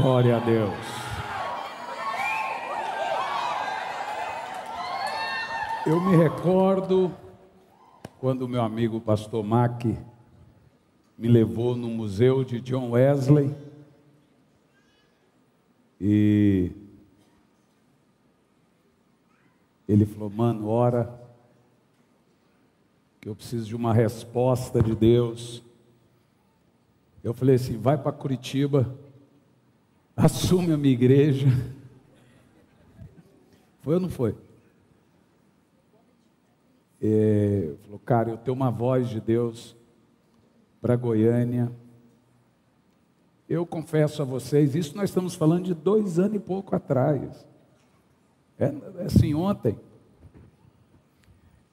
Glória a Deus. Eu me recordo quando meu amigo pastor Mack me levou no museu de John Wesley e ele falou: "Mano, ora que eu preciso de uma resposta de Deus". Eu falei assim: "Vai para Curitiba, assume a minha igreja". Foi ou não foi? É, falou, cara, eu tenho uma voz de Deus para Goiânia. Eu confesso a vocês, isso nós estamos falando de dois anos e pouco atrás. É, é assim, ontem.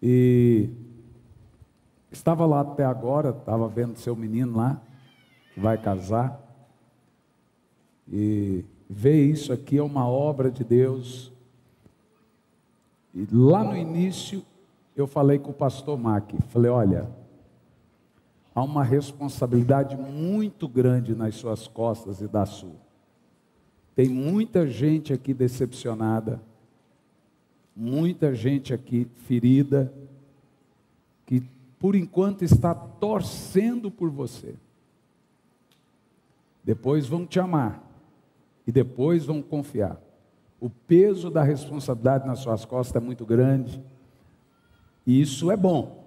E estava lá até agora, estava vendo seu menino lá, que vai casar. E ver isso aqui é uma obra de Deus. E lá no início eu falei com o pastor Mac, falei, olha, há uma responsabilidade muito grande nas suas costas e da sua. Tem muita gente aqui decepcionada, muita gente aqui ferida, que por enquanto está torcendo por você. Depois vão te amar e depois vão confiar. O peso da responsabilidade nas suas costas é muito grande. E isso é bom,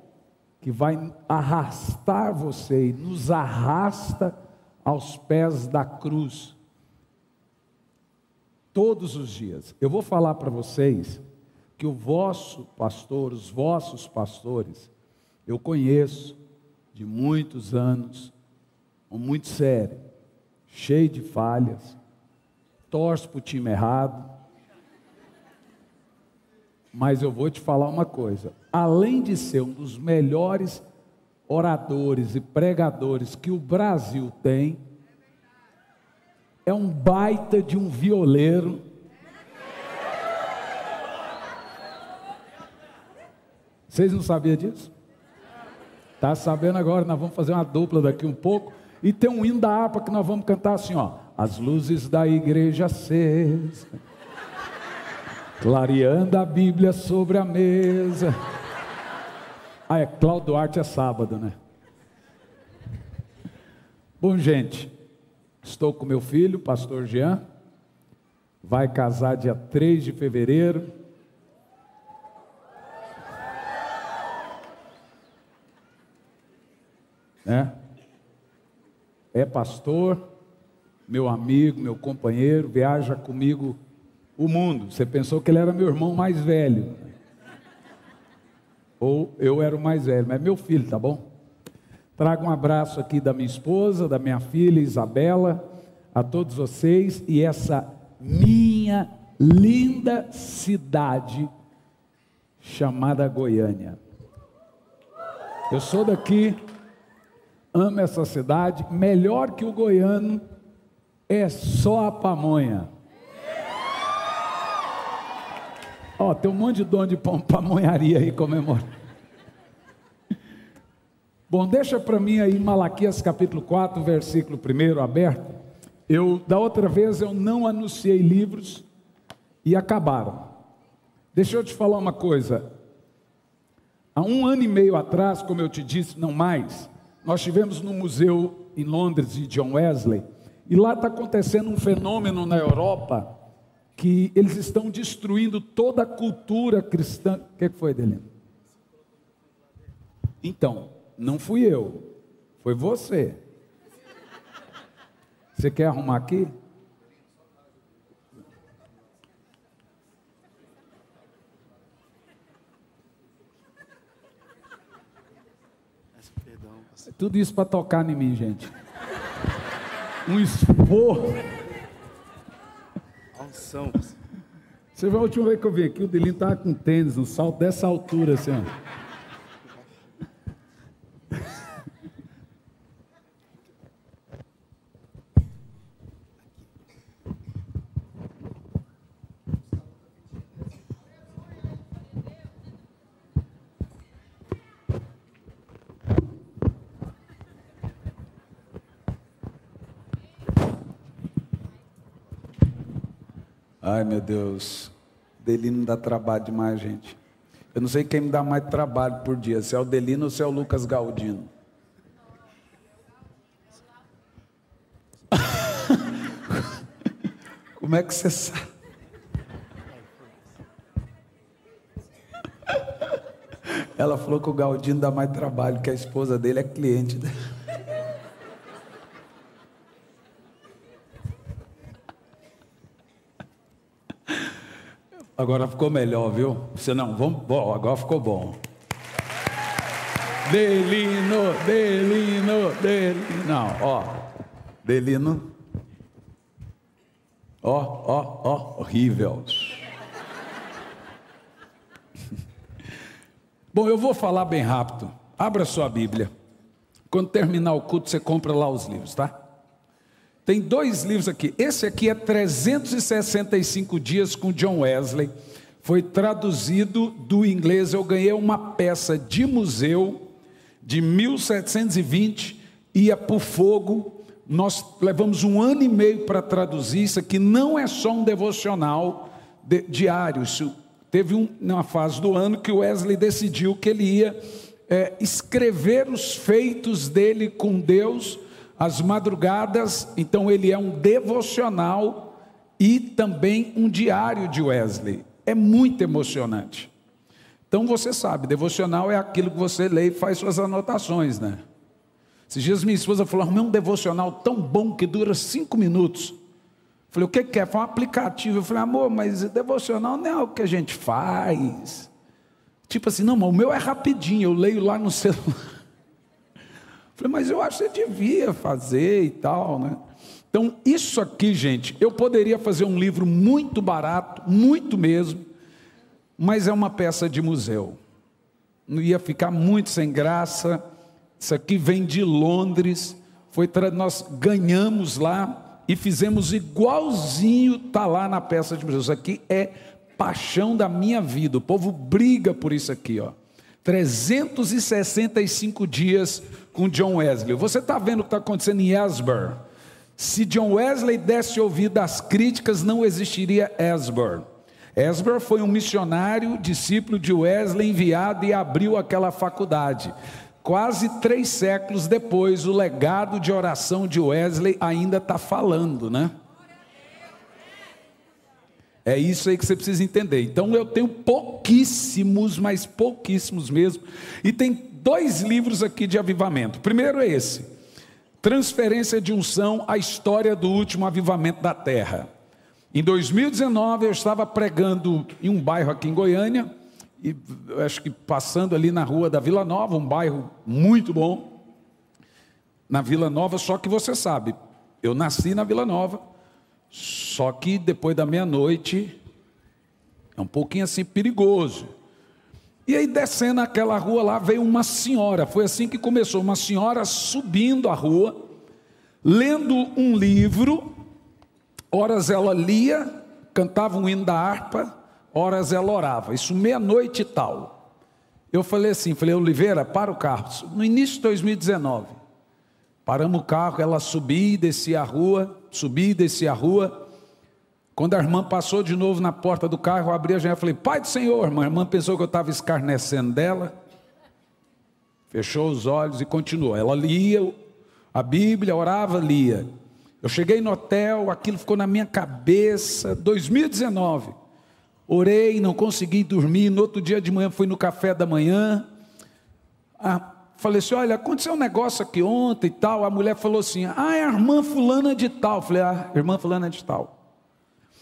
que vai arrastar você e nos arrasta aos pés da cruz. Todos os dias. Eu vou falar para vocês que o vosso pastor, os vossos pastores, eu conheço de muitos anos, muito sério, cheio de falhas, torce para o time errado, mas eu vou te falar uma coisa: além de ser um dos melhores oradores e pregadores que o Brasil tem, é um baita de um violeiro. Vocês não sabiam disso? Tá sabendo agora? Nós vamos fazer uma dupla daqui um pouco. E tem um hino da harpa que nós vamos cantar assim, ó. As luzes da igreja acesa clareando a Bíblia sobre a mesa. Ah, é Cláudio Duarte é sábado, né? Bom, gente, estou com meu filho, pastor Jean, vai casar dia 3 de fevereiro. Né? É pastor, meu amigo, meu companheiro, viaja comigo o mundo. Você pensou que ele era meu irmão mais velho. Ou eu era o mais velho, mas é meu filho, tá bom? Trago um abraço aqui da minha esposa, da minha filha Isabela, a todos vocês e essa minha linda cidade chamada Goiânia. Eu sou daqui, amo essa cidade, melhor que o goiano é só a pamonha. Ó, tem um monte de dono de pamonharia aí comemorando. Bom, deixa para mim aí Malaquias capítulo 4, versículo 1 aberto. Eu, da outra vez, eu não anunciei livros e acabaram. Deixa eu te falar uma coisa. Há um ano e meio atrás, como eu te disse, não mais, nós tivemos no museu em Londres de John Wesley, e lá está acontecendo um fenômeno na Europa que eles estão destruindo toda a cultura cristã. O que foi, Delino? Então, não fui eu, foi você. Você quer arrumar aqui? Tudo isso para tocar em mim, gente. Um esforço unção. Você viu a última vez que eu vi aqui, o Delinho estava com tênis, um salto dessa altura, assim, ó. Ai meu Deus, Delino dá trabalho demais, gente. Eu não sei quem me dá mais trabalho por dia, se é o Delino ou se é o Lucas Galdino. Como é que você sabe? Ela falou que o Galdino dá mais trabalho, que a esposa dele é cliente dele. Agora ficou melhor, viu? Você não, vamos, bom, agora ficou bom. Delino, Delino, Delino. Não, ó. Delino. Ó, ó, ó, horrível. Bom, eu vou falar bem rápido. Abra sua Bíblia. Quando terminar o culto, você compra lá os livros, tá? Tem dois livros aqui. Esse aqui é 365 dias com John Wesley. Foi traduzido do inglês. Eu ganhei uma peça de museu de 1720, ia por fogo. Nós levamos um ano e meio para traduzir. Isso aqui não é só um devocional de, diário. Isso Teve um, uma fase do ano que o Wesley decidiu que ele ia é, escrever os feitos dele com Deus, as madrugadas, então ele é um devocional e também um diário de Wesley. É muito emocionante. Então você sabe, devocional é aquilo que você lê e faz suas anotações, né? Esses dias minha esposa falou: arrumei um devocional tão bom que dura cinco minutos. Falei, o que, que é? Foi um aplicativo. Eu falei, amor, mas devocional não é o que a gente faz. Tipo assim, não, mas o meu é rapidinho, eu leio lá no celular. Falei, mas eu acho que você devia fazer e tal, né? Então, isso aqui, gente, eu poderia fazer um livro muito barato, muito mesmo, mas é uma peça de museu. Não ia ficar muito sem graça. Isso aqui vem de Londres, foi nós ganhamos lá e fizemos igualzinho, está lá na peça de museu. Isso aqui é paixão da minha vida. O povo briga por isso aqui, ó. 365 dias com John Wesley. Você está vendo o que está acontecendo em Asbury? Se John Wesley desse ouvido às críticas, não existiria Asbury. Asbury foi um missionário, discípulo de Wesley, enviado e abriu aquela faculdade. Quase três séculos depois, o legado de oração de Wesley ainda está falando, né? É isso aí que você precisa entender. Então eu tenho pouquíssimos, mas pouquíssimos mesmo. E tem dois livros aqui de avivamento. primeiro é esse: Transferência de unção, a história do último avivamento da terra. Em 2019 eu estava pregando em um bairro aqui em Goiânia e acho que passando ali na rua da Vila Nova, um bairro muito bom, na Vila Nova, só que você sabe, eu nasci na Vila Nova, só que depois da meia-noite é um pouquinho assim perigoso. E aí descendo aquela rua lá veio uma senhora, foi assim que começou, uma senhora subindo a rua, lendo um livro, horas ela lia, cantava um hino da harpa, horas ela orava, isso meia-noite e tal. Eu falei assim, falei, Oliveira, para o carro, no início de 2019, paramos o carro, ela subia e descia a rua, subia e descia a rua, quando a irmã passou de novo na porta do carro, eu abri a janela e falei, Pai do Senhor, irmã, a irmã pensou que eu estava escarnecendo dela, fechou os olhos e continuou, ela lia a Bíblia, orava, lia, eu cheguei no hotel, aquilo ficou na minha cabeça, 2019, Orei, não consegui dormir. No outro dia de manhã fui no café da manhã. Ah, falei assim: olha, aconteceu um negócio aqui ontem e tal. A mulher falou assim: ah, é a irmã fulana de tal. Falei, ah, irmã fulana de tal.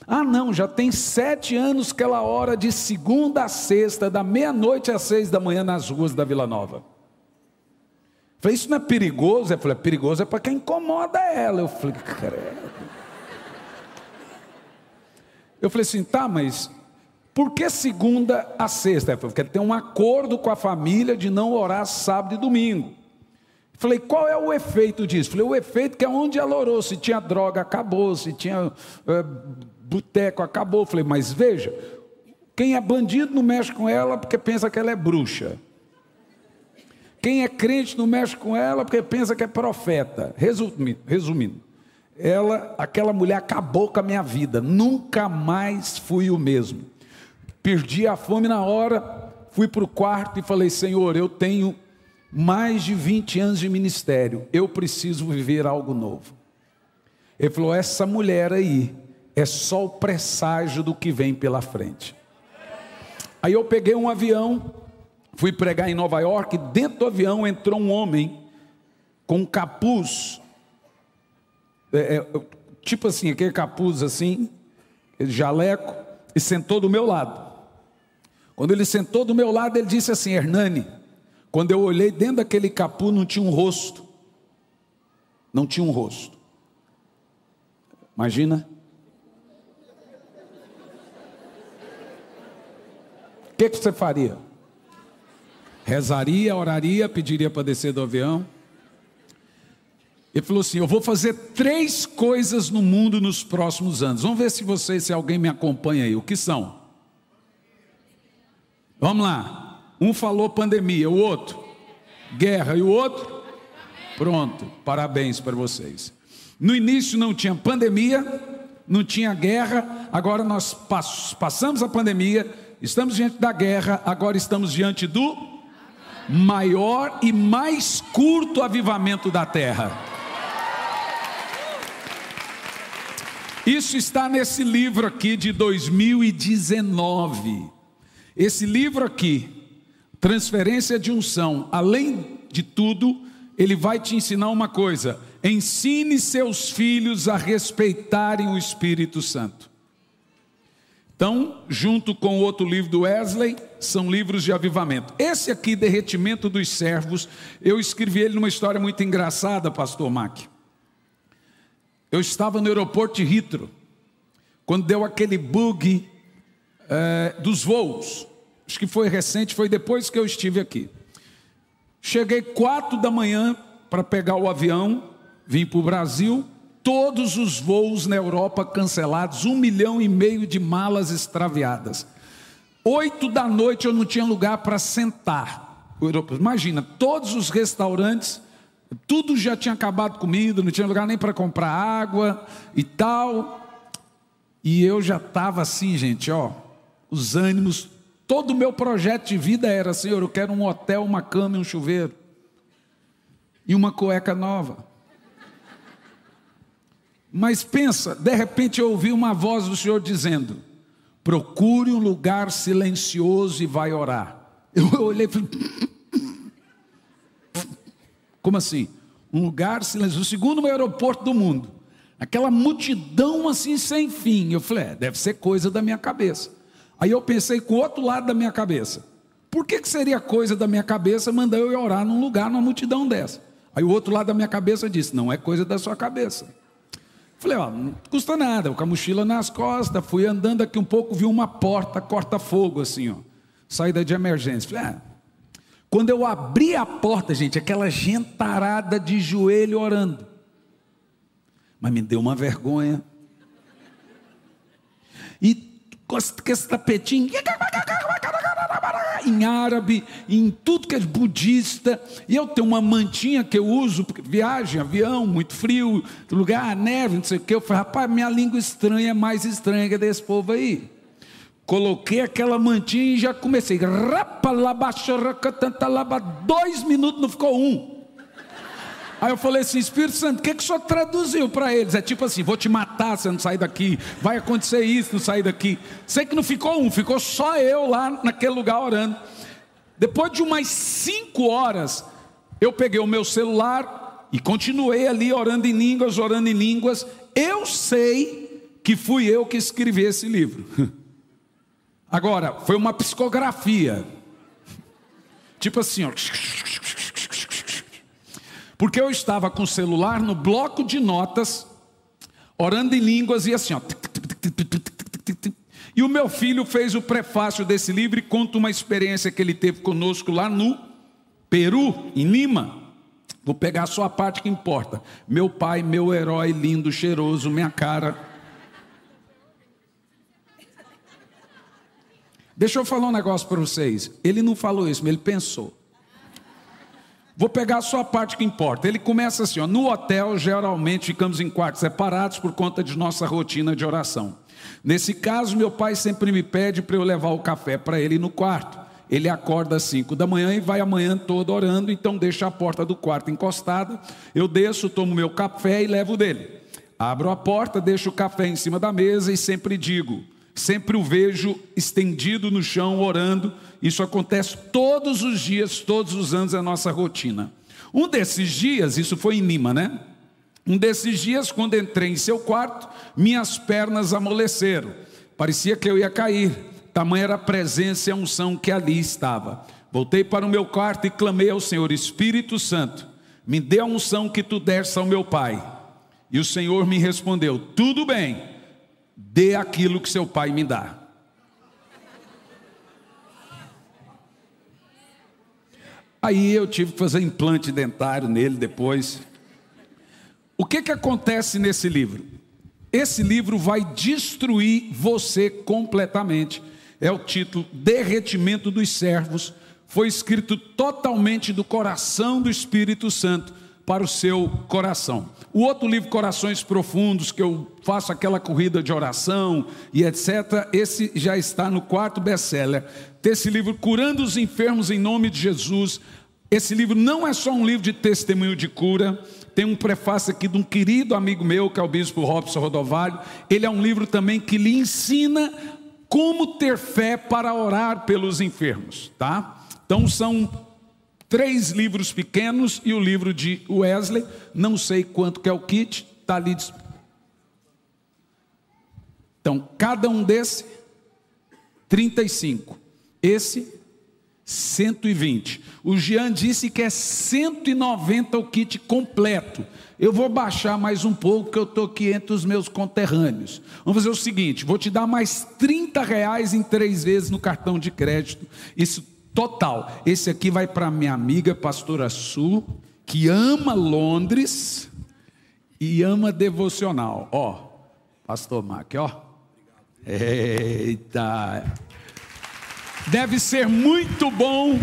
Ah, não, já tem sete anos que ela ora de segunda a sexta, da meia-noite às seis da manhã nas ruas da Vila Nova. Falei, isso não é perigoso? Eu falei, é perigoso é para quem incomoda ela. Eu falei, credo. Eu falei assim, tá, mas por que segunda a sexta? Porque tem um acordo com a família de não orar sábado e domingo. Falei, qual é o efeito disso? Falei, o efeito que é onde ela orou, se tinha droga, acabou, se tinha é, boteco, acabou. Falei, mas veja, quem é bandido não mexe com ela porque pensa que ela é bruxa. Quem é crente não mexe com ela porque pensa que é profeta. Resumindo, resumindo ela, aquela mulher acabou com a minha vida. Nunca mais fui o mesmo. Perdi a fome na hora, fui para o quarto e falei: Senhor, eu tenho mais de 20 anos de ministério, eu preciso viver algo novo. Ele falou: essa mulher aí é só o presságio do que vem pela frente. Aí eu peguei um avião, fui pregar em Nova York, dentro do avião entrou um homem com um capuz, é, é, tipo assim, aquele capuz assim, jaleco, e sentou do meu lado. Quando ele sentou do meu lado, ele disse assim: Hernani, quando eu olhei dentro daquele capuz, não tinha um rosto. Não tinha um rosto. Imagina. Que, que você faria? Rezaria, oraria, pediria para descer do avião. Ele falou assim: Eu vou fazer três coisas no mundo nos próximos anos. Vamos ver se vocês, se alguém me acompanha aí. O que são? Vamos lá. Um falou pandemia, o outro guerra e o outro pronto. Parabéns para vocês. No início não tinha pandemia, não tinha guerra, agora nós passamos a pandemia, estamos diante da guerra, agora estamos diante do maior e mais curto avivamento da terra. Isso está nesse livro aqui de 2019. Esse livro aqui, Transferência de Unção, além de tudo, ele vai te ensinar uma coisa: ensine seus filhos a respeitarem o Espírito Santo. Então, junto com o outro livro do Wesley, são livros de avivamento. Esse aqui, Derretimento dos Servos, eu escrevi ele numa história muito engraçada, pastor Mac. Eu estava no aeroporto de Heathrow, quando deu aquele bug é, dos voos acho que foi recente, foi depois que eu estive aqui. Cheguei quatro da manhã para pegar o avião, vim para o Brasil, todos os voos na Europa cancelados, um milhão e meio de malas extraviadas. Oito da noite eu não tinha lugar para sentar. Imagina, todos os restaurantes, tudo já tinha acabado comida, não tinha lugar nem para comprar água e tal. E eu já estava assim, gente, ó, os ânimos Todo o meu projeto de vida era, Senhor, eu quero um hotel, uma cama e um chuveiro. E uma cueca nova. Mas pensa, de repente eu ouvi uma voz do Senhor dizendo: procure um lugar silencioso e vai orar. Eu olhei e falei: como assim? Um lugar silencioso, o segundo aeroporto do mundo. Aquela multidão assim sem fim. Eu falei: é, deve ser coisa da minha cabeça. Aí eu pensei com o outro lado da minha cabeça. Por que, que seria coisa da minha cabeça mandar eu orar num lugar, numa multidão dessa? Aí o outro lado da minha cabeça disse: não é coisa da sua cabeça. Falei, ó, não custa nada, com a mochila nas costas, fui andando aqui um pouco, vi uma porta, corta-fogo, assim, ó, saída de emergência. Falei, ah. Quando eu abri a porta, gente, aquela gentarada de joelho orando. Mas me deu uma vergonha. E com esse tapetinho em árabe, em tudo que é budista, e eu tenho uma mantinha que eu uso, porque viagem, avião, muito frio, lugar, neve, não sei o que. Eu falei, rapaz, minha língua estranha é mais estranha que desse povo aí. Coloquei aquela mantinha e já comecei. Dois minutos, não ficou um. Aí eu falei assim, Espírito Santo, o que, que o senhor traduziu para eles? É tipo assim, vou te matar se não sair daqui, vai acontecer isso, não sair daqui. Sei que não ficou um, ficou só eu lá naquele lugar orando. Depois de umas cinco horas, eu peguei o meu celular e continuei ali orando em línguas, orando em línguas. Eu sei que fui eu que escrevi esse livro. Agora, foi uma psicografia. Tipo assim, ó. Porque eu estava com o celular no bloco de notas, orando em línguas e assim, ó. E o meu filho fez o prefácio desse livro e conta uma experiência que ele teve conosco lá no Peru, em Lima. Vou pegar só a parte que importa. Meu pai, meu herói lindo, cheiroso, minha cara. Deixa eu falar um negócio para vocês. Ele não falou isso, mas ele pensou. Vou pegar só a parte que importa. Ele começa assim: ó, no hotel, geralmente ficamos em quartos separados por conta de nossa rotina de oração. Nesse caso, meu pai sempre me pede para eu levar o café para ele no quarto. Ele acorda às 5 da manhã e vai a manhã toda orando, então deixa a porta do quarto encostada. Eu desço, tomo meu café e levo dele. Abro a porta, deixo o café em cima da mesa e sempre digo: sempre o vejo estendido no chão orando. Isso acontece todos os dias, todos os anos, é a nossa rotina. Um desses dias, isso foi em Lima, né? Um desses dias, quando entrei em seu quarto, minhas pernas amoleceram. Parecia que eu ia cair. Tamanha era a presença e a unção que ali estava. Voltei para o meu quarto e clamei ao Senhor: Espírito Santo, me dê a unção que tu deste ao meu pai. E o Senhor me respondeu: Tudo bem, dê aquilo que seu pai me dá. Aí eu tive que fazer implante dentário nele depois. O que, que acontece nesse livro? Esse livro vai destruir você completamente. É o título Derretimento dos Servos. Foi escrito totalmente do coração do Espírito Santo para o seu coração. O outro livro, Corações Profundos, que eu faço aquela corrida de oração e etc., esse já está no quarto best-seller. Esse livro, Curando os Enfermos em Nome de Jesus. Esse livro não é só um livro de testemunho de cura, tem um prefácio aqui de um querido amigo meu, que é o bispo Robson Rodovalho. Ele é um livro também que lhe ensina como ter fé para orar pelos enfermos, tá? Então são Três livros pequenos e o livro de Wesley, não sei quanto que é o kit, está ali. Então, cada um desse, 35. Esse, 120. O Jean disse que é 190 o kit completo. Eu vou baixar mais um pouco, que eu estou aqui entre os meus conterrâneos. Vamos fazer o seguinte: vou te dar mais 30 reais em três vezes no cartão de crédito. Isso total. Esse aqui vai para minha amiga pastora Su, que ama Londres e ama devocional. Ó, pastor Mac, ó. Eita. Deve ser muito bom,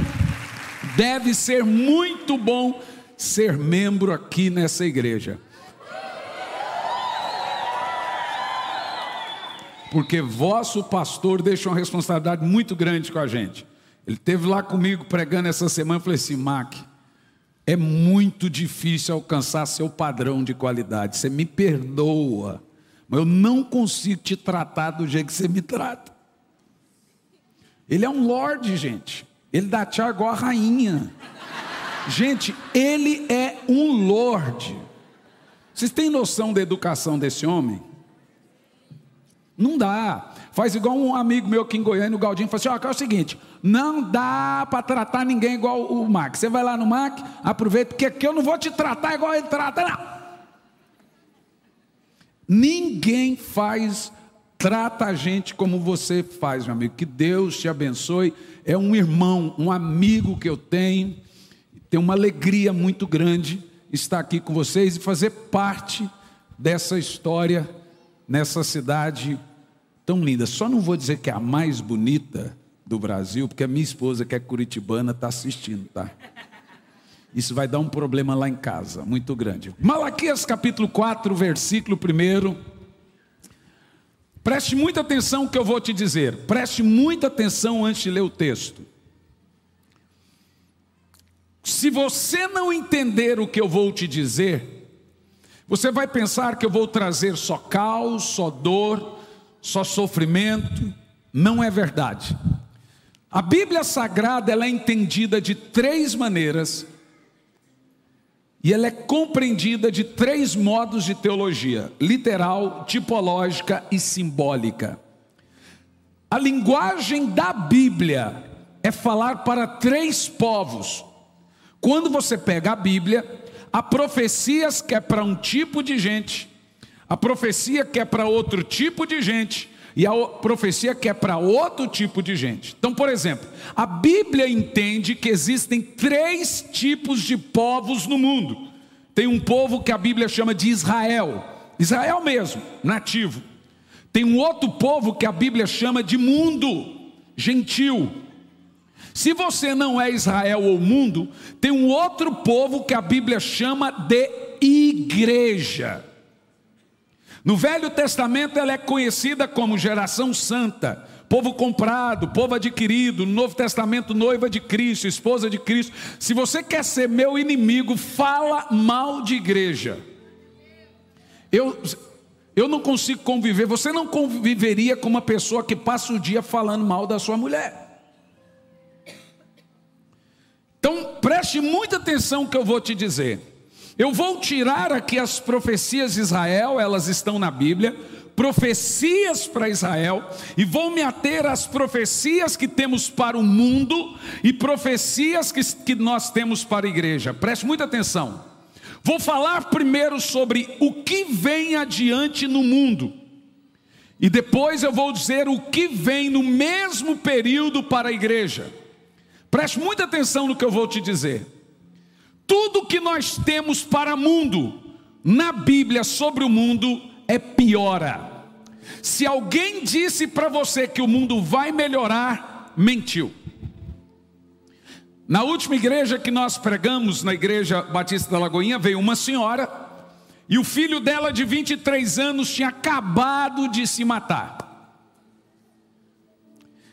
deve ser muito bom ser membro aqui nessa igreja. Porque vosso pastor deixa uma responsabilidade muito grande com a gente. Ele teve lá comigo pregando essa semana. Eu falei assim, Mac, é muito difícil alcançar seu padrão de qualidade. Você me perdoa, mas eu não consigo te tratar do jeito que você me trata. Ele é um lorde, gente. Ele dá tchau igual a rainha. Gente, ele é um lorde. Vocês têm noção da educação desse homem? Não dá. Faz igual um amigo meu aqui em Goiânia, o Galdinho, falou assim: ó, é o seguinte, não dá para tratar ninguém igual o Mac. Você vai lá no Mac, aproveita, porque aqui eu não vou te tratar igual ele trata, não. Ninguém faz, trata a gente como você faz, meu amigo. Que Deus te abençoe. É um irmão, um amigo que eu tenho. Tenho uma alegria muito grande estar aqui com vocês e fazer parte dessa história nessa cidade tão linda. Só não vou dizer que é a mais bonita do Brasil, porque a minha esposa, que é curitibana, está assistindo, tá? Isso vai dar um problema lá em casa, muito grande. Malaquias capítulo 4, versículo 1. Preste muita atenção no que eu vou te dizer. Preste muita atenção antes de ler o texto. Se você não entender o que eu vou te dizer, você vai pensar que eu vou trazer só caos, só dor, só sofrimento, não é verdade. A Bíblia Sagrada ela é entendida de três maneiras e ela é compreendida de três modos de teologia: literal, tipológica e simbólica. A linguagem da Bíblia é falar para três povos. Quando você pega a Bíblia, há profecias que é para um tipo de gente, a profecia que é para outro tipo de gente e a profecia que é para outro tipo de gente. Então, por exemplo, a Bíblia entende que existem três tipos de povos no mundo. Tem um povo que a Bíblia chama de Israel, Israel mesmo, nativo. Tem um outro povo que a Bíblia chama de mundo, gentil. Se você não é Israel ou mundo, tem um outro povo que a Bíblia chama de igreja. No Velho Testamento ela é conhecida como geração santa, povo comprado, povo adquirido. No Novo Testamento, noiva de Cristo, esposa de Cristo. Se você quer ser meu inimigo, fala mal de igreja. Eu, eu não consigo conviver. Você não conviveria com uma pessoa que passa o dia falando mal da sua mulher. Então, preste muita atenção no que eu vou te dizer. Eu vou tirar aqui as profecias de Israel, elas estão na Bíblia, profecias para Israel, e vou me ater às profecias que temos para o mundo e profecias que, que nós temos para a igreja. Preste muita atenção. Vou falar primeiro sobre o que vem adiante no mundo. E depois eu vou dizer o que vem no mesmo período para a igreja. Preste muita atenção no que eu vou te dizer. Tudo que nós temos para mundo, na Bíblia sobre o mundo, é piora. Se alguém disse para você que o mundo vai melhorar, mentiu. Na última igreja que nós pregamos, na igreja Batista da Lagoinha, veio uma senhora e o filho dela de 23 anos tinha acabado de se matar.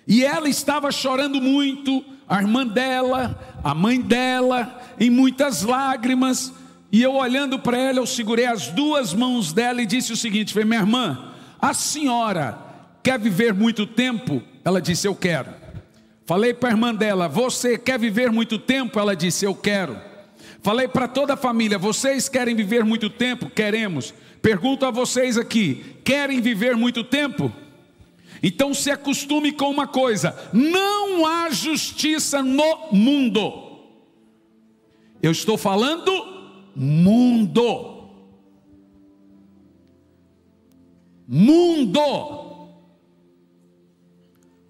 E ela estava chorando muito, a irmã dela, a mãe dela, em muitas lágrimas. E eu olhando para ela, eu segurei as duas mãos dela e disse o seguinte: minha irmã, a senhora quer viver muito tempo? Ela disse, eu quero. Falei para a irmã dela: Você quer viver muito tempo? Ela disse: Eu quero. Falei para toda a família: Vocês querem viver muito tempo? Queremos. Pergunto a vocês aqui: Querem viver muito tempo? Então se acostume com uma coisa: não há justiça no mundo. Eu estou falando mundo. Mundo.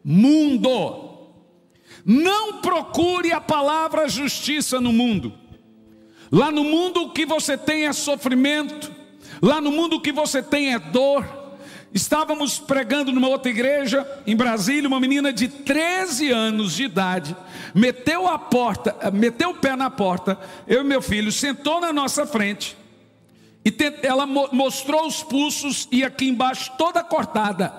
Mundo. Não procure a palavra justiça no mundo. Lá no mundo o que você tem é sofrimento, lá no mundo o que você tem é dor. Estávamos pregando numa outra igreja em Brasília, uma menina de 13 anos de idade, meteu a porta, eh, meteu o pé na porta, eu e meu filho, sentou na nossa frente, e ela mostrou os pulsos e aqui embaixo toda cortada.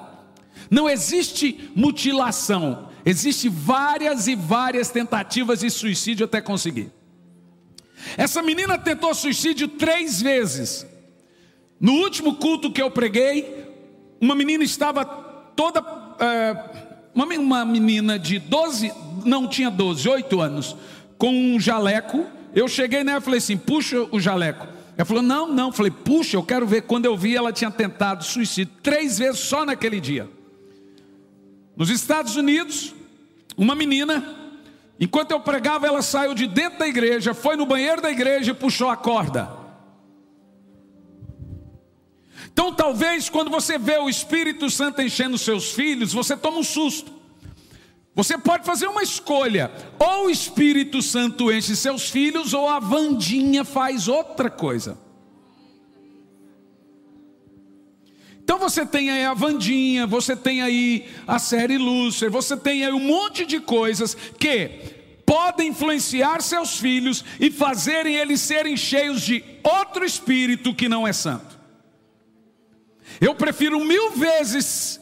Não existe mutilação, Existem várias e várias tentativas de suicídio até conseguir. Essa menina tentou suicídio três vezes. No último culto que eu preguei, uma menina estava toda. É, uma, menina de 12, não tinha 12, 8 anos, com um jaleco. Eu cheguei nela e falei assim: puxa o jaleco. Ela falou: não, não. Eu falei: puxa, eu quero ver. Quando eu vi, ela tinha tentado suicídio três vezes só naquele dia. Nos Estados Unidos, uma menina, enquanto eu pregava, ela saiu de dentro da igreja, foi no banheiro da igreja e puxou a corda. Então, talvez quando você vê o Espírito Santo enchendo seus filhos, você toma um susto. Você pode fazer uma escolha: ou o Espírito Santo enche seus filhos, ou a Vandinha faz outra coisa. Então você tem aí a Vandinha, você tem aí a série Lúcifer, você tem aí um monte de coisas que podem influenciar seus filhos e fazerem eles serem cheios de outro espírito que não é santo. Eu prefiro mil vezes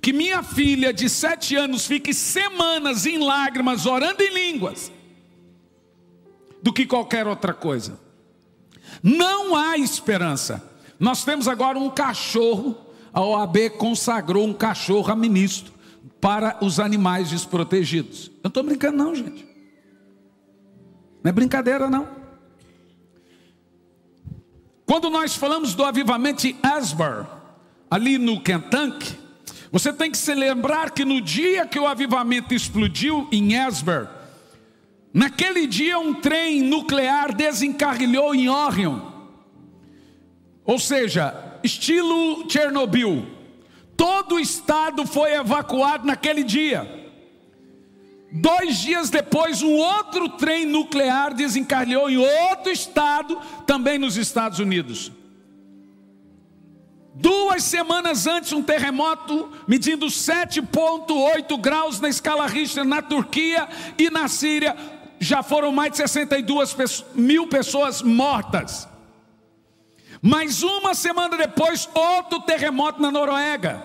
que minha filha de sete anos fique semanas em lágrimas orando em línguas do que qualquer outra coisa. Não há esperança. Nós temos agora um cachorro, a OAB consagrou um cachorro a ministro para os animais desprotegidos. Eu não estou brincando, não, gente. Não é brincadeira, não. Quando nós falamos do avivamento de Asbury, ali no Kentucky, você tem que se lembrar que no dia que o avivamento explodiu em Asbury, naquele dia um trem nuclear desencarrilhou em Orion. Ou seja, estilo Chernobyl. Todo o estado foi evacuado naquele dia. Dois dias depois, um outro trem nuclear desencarnou em outro estado, também nos Estados Unidos. Duas semanas antes, um terremoto medindo 7,8 graus na escala Richter na Turquia e na Síria. Já foram mais de 62 mil pessoas mortas. Mais uma semana depois, outro terremoto na Noruega.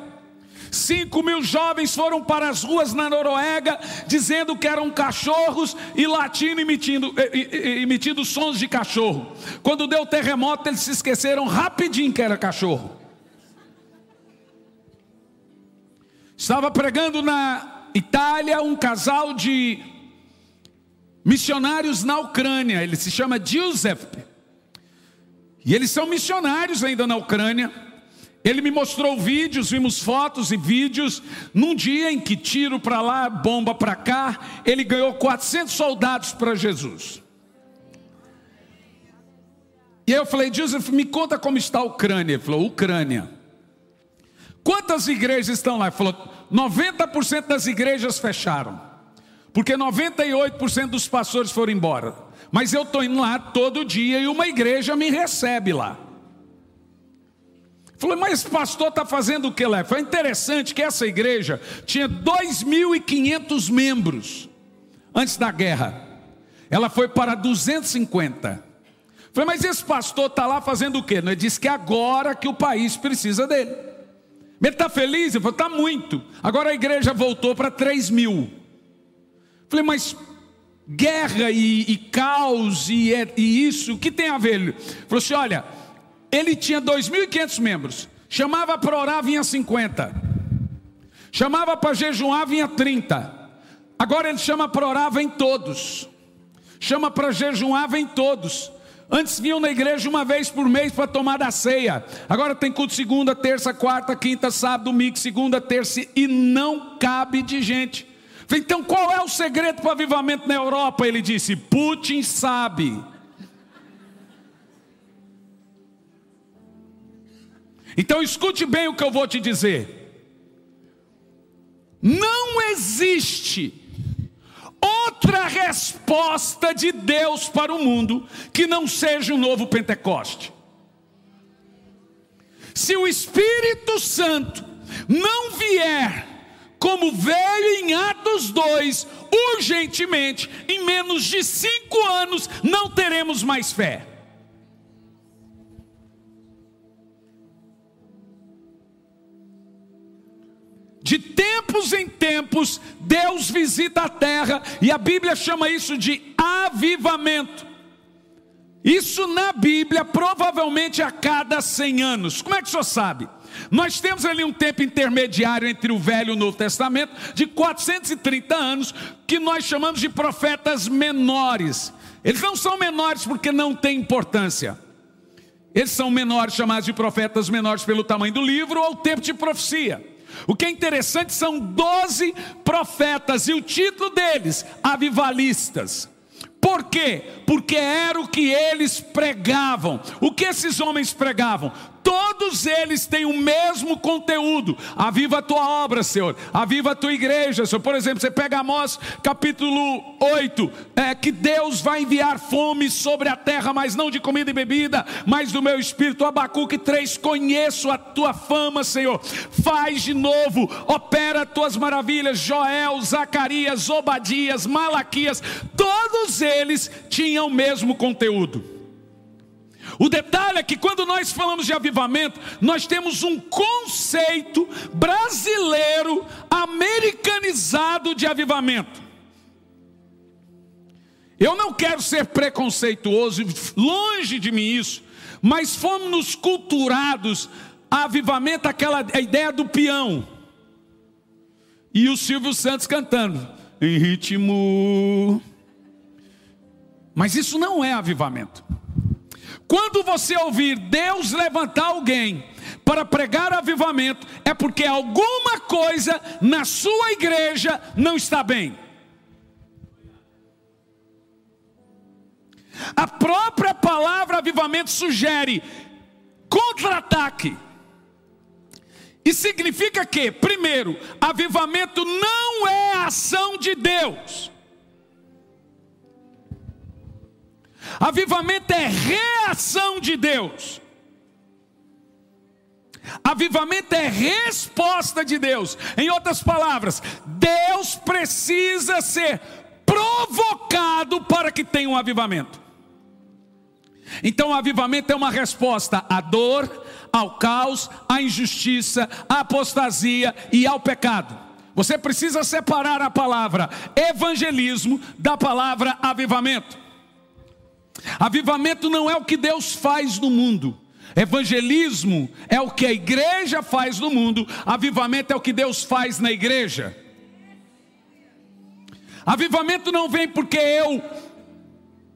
Cinco mil jovens foram para as ruas na Noruega, dizendo que eram cachorros e latindo, emitindo, emitindo sons de cachorro. Quando deu o terremoto, eles se esqueceram rapidinho que era cachorro. Estava pregando na Itália um casal de missionários na Ucrânia, ele se chama Giuseppe. E eles são missionários ainda na Ucrânia. Ele me mostrou vídeos, vimos fotos e vídeos. Num dia em que tiro para lá, bomba para cá, ele ganhou 400 soldados para Jesus. E aí eu falei, Joseph, me conta como está a Ucrânia. Ele falou, Ucrânia. Quantas igrejas estão lá? Ele falou, 90% das igrejas fecharam. Porque 98% dos pastores foram embora. Mas eu estou indo lá todo dia e uma igreja me recebe lá. Falei, mas pastor está fazendo o que lá? Foi interessante que essa igreja tinha 2.500 membros antes da guerra. Ela foi para 250. Falei, mas esse pastor está lá fazendo o quê? Ele disse que agora que o país precisa dele. Ele está feliz? Ele falou, está muito. Agora a igreja voltou para 3 mil. Falei, mas guerra e, e caos e, e, isso, o que tem a ver? Ele falou assim: olha, ele tinha 2.500 membros, chamava para orar, vinha 50, chamava para jejuar, vinha 30, agora ele chama para orar, vem todos, chama para jejuar, vem todos. Antes vinham na igreja uma vez por mês para tomar da ceia. Agora tem culto segunda, terça, quarta, quinta, sábado, domingo, segunda, terça e não cabe de gente. Então qual é o segredo para o avivamento na Europa? Ele disse: Putin sabe. Então escute bem o que eu vou te dizer. Não existe outra resposta de Deus para o mundo que não seja o novo Pentecoste. Se o Espírito Santo não vier como veio em Atos 2, urgentemente, em menos de cinco anos, não teremos mais fé. De tempos em tempos, Deus visita a terra, e a Bíblia chama isso de avivamento. Isso na Bíblia, provavelmente a cada 100 anos. Como é que o senhor sabe? Nós temos ali um tempo intermediário entre o Velho e o Novo Testamento, de 430 anos, que nós chamamos de profetas menores. Eles não são menores porque não têm importância. Eles são menores, chamados de profetas menores pelo tamanho do livro ou tempo de profecia. O que é interessante são doze profetas e o título deles, avivalistas. Por quê? Porque era o que eles pregavam. O que esses homens pregavam? Todos eles têm o mesmo conteúdo. Aviva a tua obra, Senhor. Aviva a tua igreja, Senhor. Por exemplo, você pega Amós capítulo 8, é que Deus vai enviar fome sobre a terra, mas não de comida e bebida, mas do meu espírito. Abacuque 3, conheço a tua fama, Senhor. Faz de novo, opera tuas maravilhas. Joel, Zacarias, Obadias, Malaquias, todos eles tinham o mesmo conteúdo. O detalhe é que quando nós falamos de avivamento, nós temos um conceito brasileiro, americanizado de avivamento. Eu não quero ser preconceituoso, longe de mim isso, mas fomos culturados a avivamento, aquela a ideia do peão. E o Silvio Santos cantando em ritmo. Mas isso não é avivamento. Quando você ouvir Deus levantar alguém para pregar avivamento, é porque alguma coisa na sua igreja não está bem. A própria palavra avivamento sugere contra-ataque. E significa que, primeiro, avivamento não é ação de Deus. Avivamento é reação de Deus. Avivamento é resposta de Deus. Em outras palavras, Deus precisa ser provocado para que tenha um avivamento. Então, o avivamento é uma resposta à dor, ao caos, à injustiça, à apostasia e ao pecado. Você precisa separar a palavra evangelismo da palavra avivamento. Avivamento não é o que Deus faz no mundo. Evangelismo é o que a igreja faz no mundo, avivamento é o que Deus faz na igreja. Avivamento não vem porque eu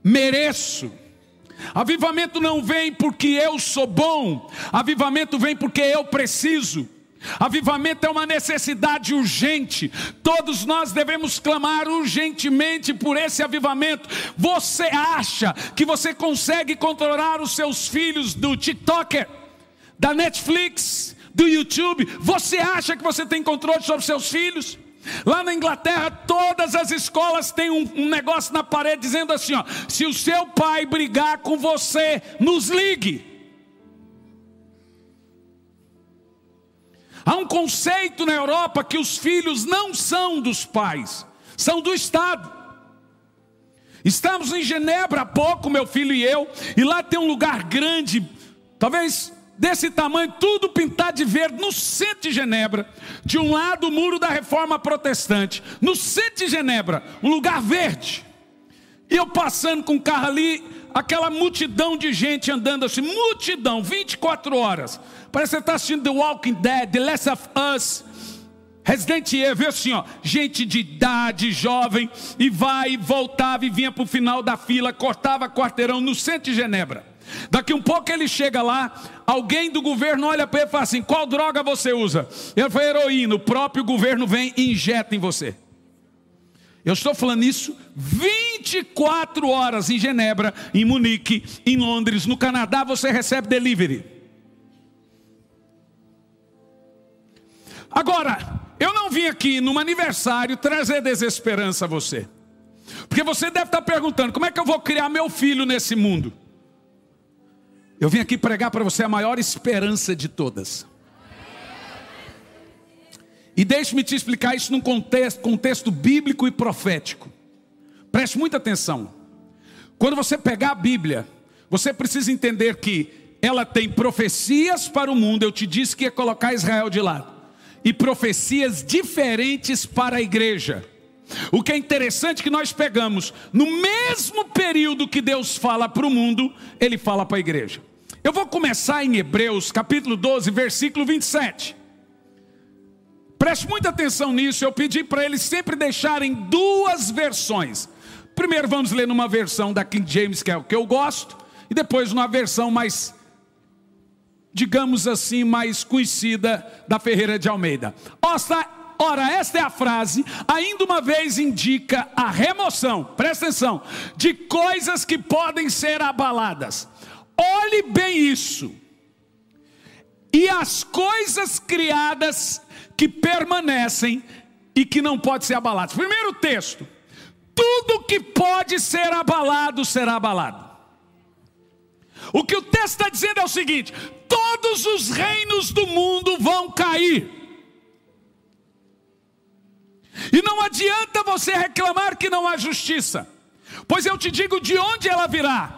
mereço. Avivamento não vem porque eu sou bom. Avivamento vem porque eu preciso. Avivamento é uma necessidade urgente. Todos nós devemos clamar urgentemente por esse avivamento. Você acha que você consegue controlar os seus filhos do TikToker, da Netflix, do YouTube? Você acha que você tem controle sobre seus filhos? Lá na Inglaterra, todas as escolas têm um, um negócio na parede dizendo assim: ó, se o seu pai brigar com você, nos ligue. Há um conceito na Europa que os filhos não são dos pais, são do Estado. Estamos em Genebra há pouco, meu filho e eu, e lá tem um lugar grande, talvez desse tamanho, tudo pintado de verde, no centro de Genebra. De um lado, o muro da reforma protestante, no centro de Genebra, um lugar verde. E eu passando com o carro ali, aquela multidão de gente andando assim, multidão, 24 horas. Parece que você está assistindo The Walking Dead, The Last of Us. Resident Evil, assim, ó, gente de idade, jovem, e vai e voltava e vinha para o final da fila, cortava quarteirão no centro de Genebra. Daqui um pouco ele chega lá, alguém do governo olha para ele e fala assim: qual droga você usa? Ele foi heroína, o próprio governo vem e injeta em você. Eu estou falando isso 24 horas em Genebra, em Munique, em Londres, no Canadá você recebe delivery. Agora, eu não vim aqui num aniversário trazer desesperança a você. Porque você deve estar perguntando: como é que eu vou criar meu filho nesse mundo? Eu vim aqui pregar para você a maior esperança de todas. E deixe-me te explicar isso num contexto, contexto bíblico e profético. Preste muita atenção. Quando você pegar a Bíblia, você precisa entender que ela tem profecias para o mundo. Eu te disse que ia colocar Israel de lado. E profecias diferentes para a igreja. O que é interessante que nós pegamos, no mesmo período que Deus fala para o mundo, Ele fala para a igreja. Eu vou começar em Hebreus capítulo 12, versículo 27. Preste muita atenção nisso, eu pedi para eles sempre deixarem duas versões. Primeiro vamos ler numa versão da King James, que é o que eu gosto, e depois numa versão mais, digamos assim, mais conhecida da Ferreira de Almeida. Ora, esta é a frase, ainda uma vez indica a remoção, presta atenção, de coisas que podem ser abaladas. Olhe bem isso. E as coisas criadas que permanecem e que não pode ser abaladas. Primeiro texto: tudo que pode ser abalado será abalado. O que o texto está dizendo é o seguinte: todos os reinos do mundo vão cair. E não adianta você reclamar que não há justiça, pois eu te digo de onde ela virá.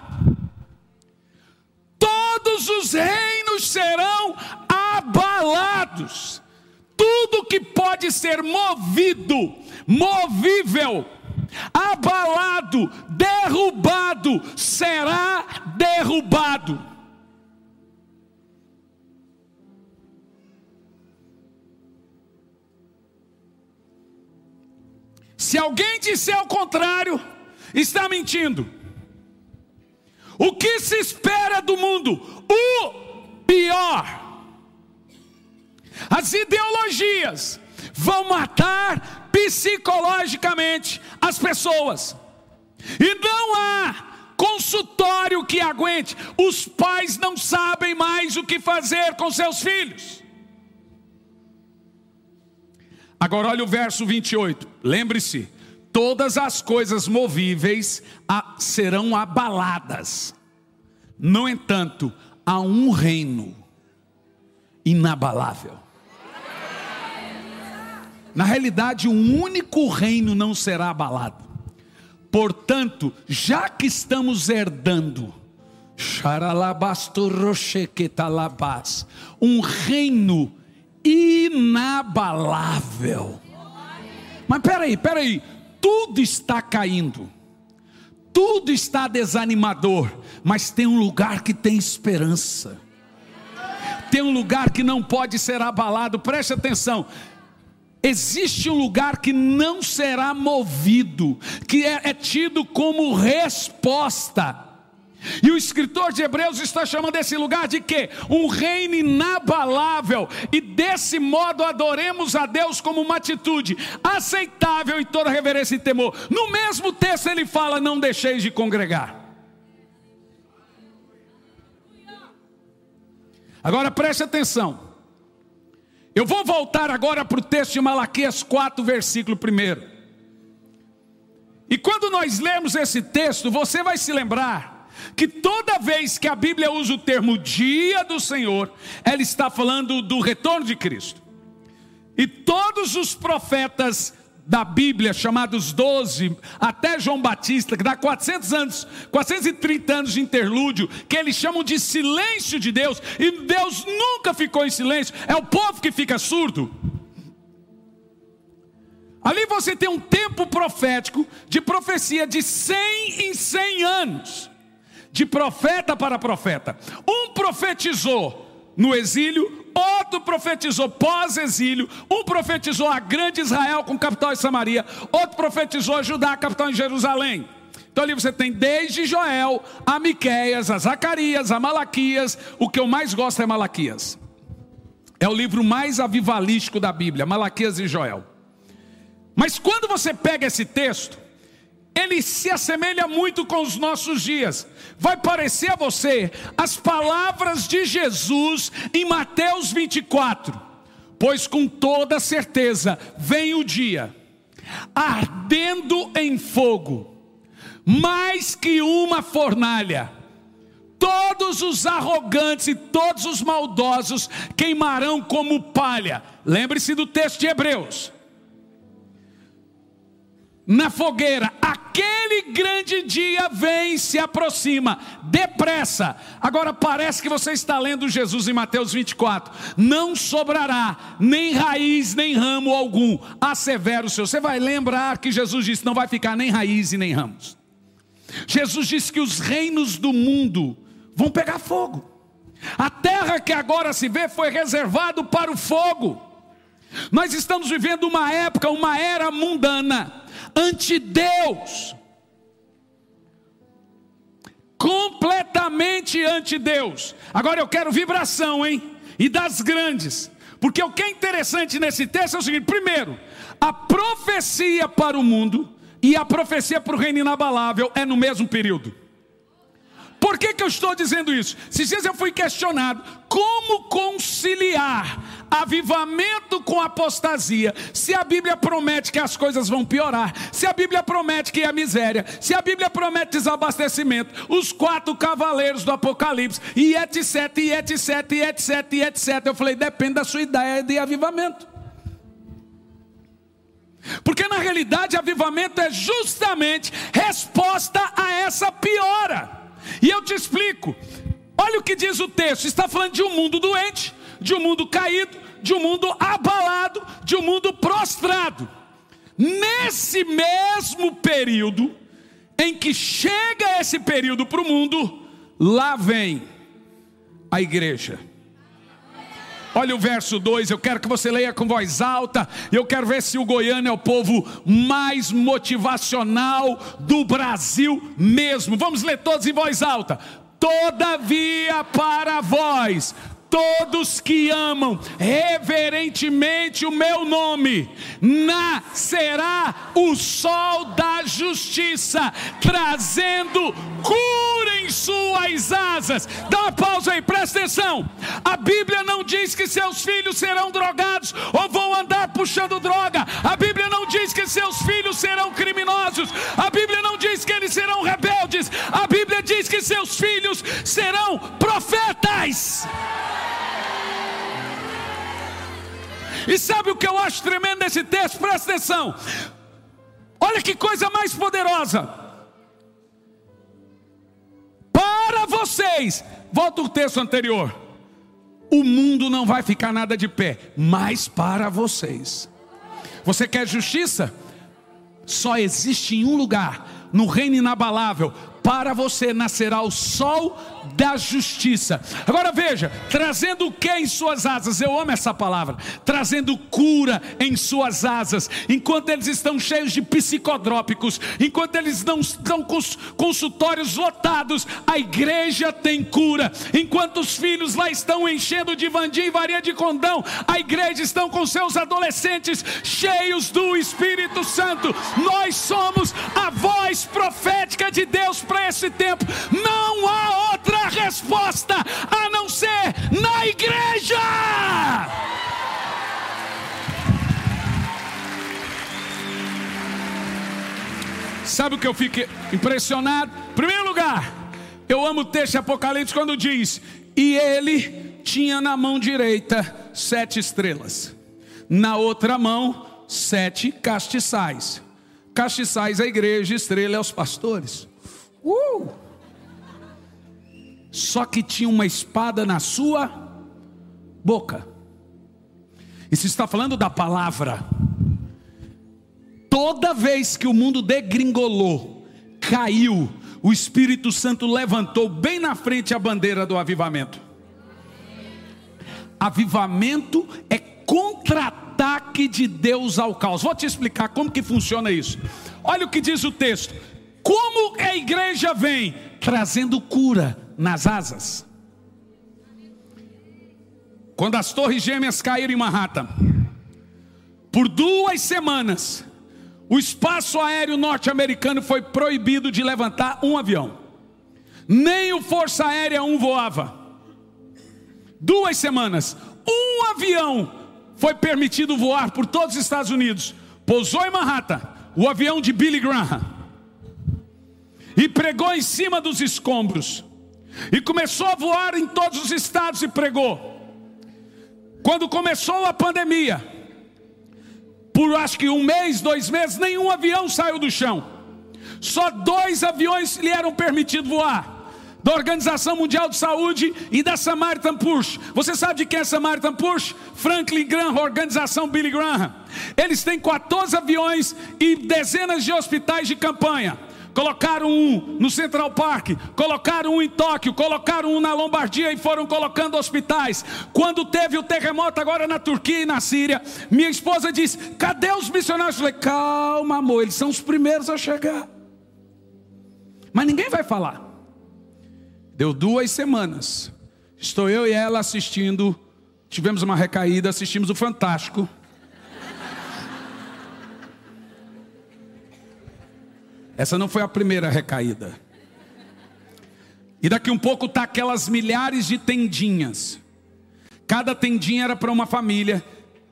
Todos os reinos serão abalados tudo que pode ser movido, movível, abalado, derrubado, será derrubado. Se alguém disser o contrário, está mentindo. O que se espera do mundo? O pior. As ideologias vão matar psicologicamente as pessoas. E não há consultório que aguente. Os pais não sabem mais o que fazer com seus filhos. Agora olha o verso 28. Lembre-se, todas as coisas movíveis serão abaladas. No entanto, há um reino inabalável. Na realidade, um único reino não será abalado. Portanto, já que estamos herdando um reino inabalável. Mas peraí, peraí, tudo está caindo, tudo está desanimador, mas tem um lugar que tem esperança, tem um lugar que não pode ser abalado, preste atenção. Existe um lugar que não será movido, que é, é tido como resposta e o escritor de Hebreus está chamando esse lugar de quê? Um reino inabalável. E desse modo adoremos a Deus como uma atitude aceitável em toda reverência e temor. No mesmo texto ele fala: Não deixeis de congregar. Agora preste atenção. Eu vou voltar agora para o texto de Malaquias 4, versículo 1. E quando nós lemos esse texto, você vai se lembrar que toda vez que a Bíblia usa o termo dia do Senhor, ela está falando do retorno de Cristo. E todos os profetas da Bíblia, chamados 12, até João Batista, que dá 400 anos, 430 anos de interlúdio, que eles chamam de silêncio de Deus, e Deus nunca ficou em silêncio, é o povo que fica surdo. Ali você tem um tempo profético de profecia de 100 em 100 anos de profeta para profeta. Um profetizou no exílio, outro profetizou pós-exílio, um profetizou a grande Israel com capital em Samaria, outro profetizou a Judá, capital em Jerusalém. Então ali você tem desde Joel a Miqueias, a Zacarias, a Malaquias. O que eu mais gosto é Malaquias. É o livro mais avivalístico da Bíblia, Malaquias e Joel. Mas quando você pega esse texto, ele se assemelha muito com os nossos dias. Vai parecer a você as palavras de Jesus em Mateus 24. Pois com toda certeza vem o dia, ardendo em fogo, mais que uma fornalha. Todos os arrogantes e todos os maldosos queimarão como palha. Lembre-se do texto de Hebreus na fogueira, aquele grande dia vem, se aproxima, depressa. Agora parece que você está lendo Jesus em Mateus 24: não sobrará nem raiz, nem ramo algum, assevera o Senhor. Você vai lembrar que Jesus disse: não vai ficar nem raiz e nem ramos. Jesus disse que os reinos do mundo vão pegar fogo. A terra que agora se vê foi reservado para o fogo. Nós estamos vivendo uma época, uma era mundana ante Deus. Completamente ante Deus. Agora eu quero vibração, hein? E das grandes. Porque o que é interessante nesse texto é o seguinte: primeiro, a profecia para o mundo e a profecia para o reino inabalável é no mesmo período. Por que, que eu estou dizendo isso? Se dias eu fui questionado como conciliar avivamento com apostasia. Se a Bíblia promete que as coisas vão piorar, se a Bíblia promete que é miséria, se a Bíblia promete desabastecimento, os quatro cavaleiros do Apocalipse, e etc, e etc, e etc, e etc. Eu falei, depende da sua ideia de avivamento. Porque na realidade, avivamento é justamente resposta a essa piora. E eu te explico. Olha o que diz o texto: está falando de um mundo doente, de um mundo caído, de um mundo abalado, de um mundo prostrado. Nesse mesmo período, em que chega esse período para o mundo, lá vem a igreja. Olha o verso 2, eu quero que você leia com voz alta. Eu quero ver se o goiano é o povo mais motivacional do Brasil mesmo. Vamos ler todos em voz alta. Todavia para vós todos que amam reverentemente o meu nome, nascerá o sol da justiça, trazendo cura em suas asas. Dá uma pausa aí, presta atenção. A Bíblia não diz que seus filhos serão drogados ou vão andar puxando droga. A Bíblia não diz que seus filhos serão criminosos. A Bíblia não diz que eles serão rebeldes. A Bíblia diz que seus filhos serão profetas. E sabe o que eu acho tremendo nesse texto? Presta atenção. Olha que coisa mais poderosa. Para vocês, volta o texto anterior. O mundo não vai ficar nada de pé, mas para vocês. Você quer justiça? Só existe em um lugar, no reino inabalável, para você nascerá o sol da justiça. Agora veja, trazendo o que em suas asas? Eu amo essa palavra. Trazendo cura em suas asas. Enquanto eles estão cheios de psicodrópicos, enquanto eles não estão com os consultórios lotados, a igreja tem cura. Enquanto os filhos lá estão enchendo de vandim e varia de condão, a igreja estão com seus adolescentes cheios do Espírito Santo. Nós somos a voz profética de Deus para esse tempo. Não há outra resposta a não ser na igreja. Sabe o que eu fico impressionado? Primeiro lugar, eu amo o texto Apocalipse quando diz: E ele tinha na mão direita sete estrelas, na outra mão sete castiçais. Castiçais é a igreja, estrela é os pastores. Uh! Só que tinha uma espada na sua boca. Se está falando da palavra, toda vez que o mundo degringolou, caiu, o Espírito Santo levantou bem na frente a bandeira do avivamento. Avivamento é contra-ataque de Deus ao caos. Vou te explicar como que funciona isso. Olha o que diz o texto. Como a igreja vem trazendo cura nas asas. Quando as torres gêmeas caíram em Manhattan, por duas semanas, o espaço aéreo norte-americano foi proibido de levantar um avião. Nem o Força Aérea 1 voava. Duas semanas, um avião foi permitido voar por todos os Estados Unidos. Pousou em Manhattan, o avião de Billy Graham e pregou em cima dos escombros, e começou a voar em todos os estados e pregou. Quando começou a pandemia, por acho que um mês, dois meses, nenhum avião saiu do chão, só dois aviões lhe eram permitidos voar. Da Organização Mundial de Saúde e da Samaritan Push. Você sabe de quem é Samaritan Push? Franklin Graham, Organização Billy Graham. Eles têm 14 aviões e dezenas de hospitais de campanha colocaram um no Central Park, colocaram um em Tóquio, colocaram um na Lombardia e foram colocando hospitais. Quando teve o terremoto agora na Turquia e na Síria, minha esposa disse: Cadê os missionários? Eu falei: Calma, amor, eles são os primeiros a chegar. Mas ninguém vai falar. Deu duas semanas. Estou eu e ela assistindo. Tivemos uma recaída, assistimos o Fantástico. Essa não foi a primeira recaída. E daqui um pouco tá aquelas milhares de tendinhas. Cada tendinha era para uma família,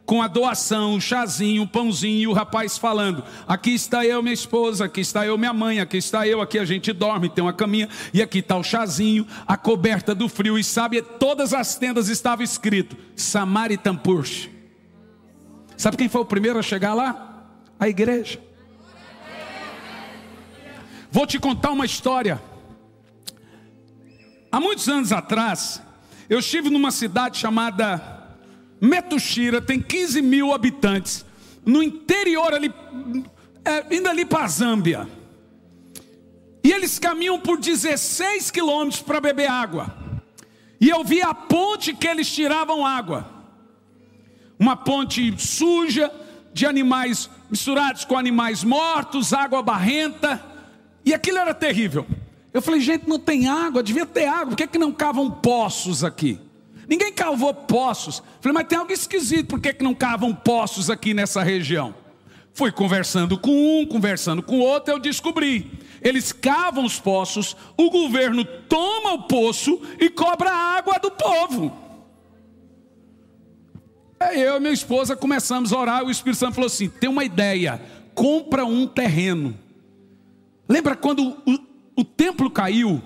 com a doação, o chazinho, o pãozinho, e o rapaz falando: aqui está eu, minha esposa, aqui está eu, minha mãe, aqui está eu, aqui a gente dorme, tem uma caminha, e aqui está o chazinho, a coberta do frio, e sabe, todas as tendas estavam escrito: Samaritan Push. Sabe quem foi o primeiro a chegar lá? A igreja. Vou te contar uma história. Há muitos anos atrás, eu estive numa cidade chamada Metuxira, tem 15 mil habitantes, no interior ali, é, indo ali para a Zâmbia. E eles caminham por 16 quilômetros para beber água. E eu vi a ponte que eles tiravam água. Uma ponte suja, de animais misturados com animais mortos, água barrenta. E aquilo era terrível. Eu falei, gente, não tem água, devia ter água, por que, que não cavam poços aqui? Ninguém cavou poços. Falei, mas tem algo esquisito, por que, que não cavam poços aqui nessa região? Fui conversando com um, conversando com outro, eu descobri. Eles cavam os poços, o governo toma o poço e cobra a água do povo. Aí eu e minha esposa começamos a orar, o Espírito Santo falou assim: tem uma ideia, compra um terreno Lembra quando o, o templo caiu?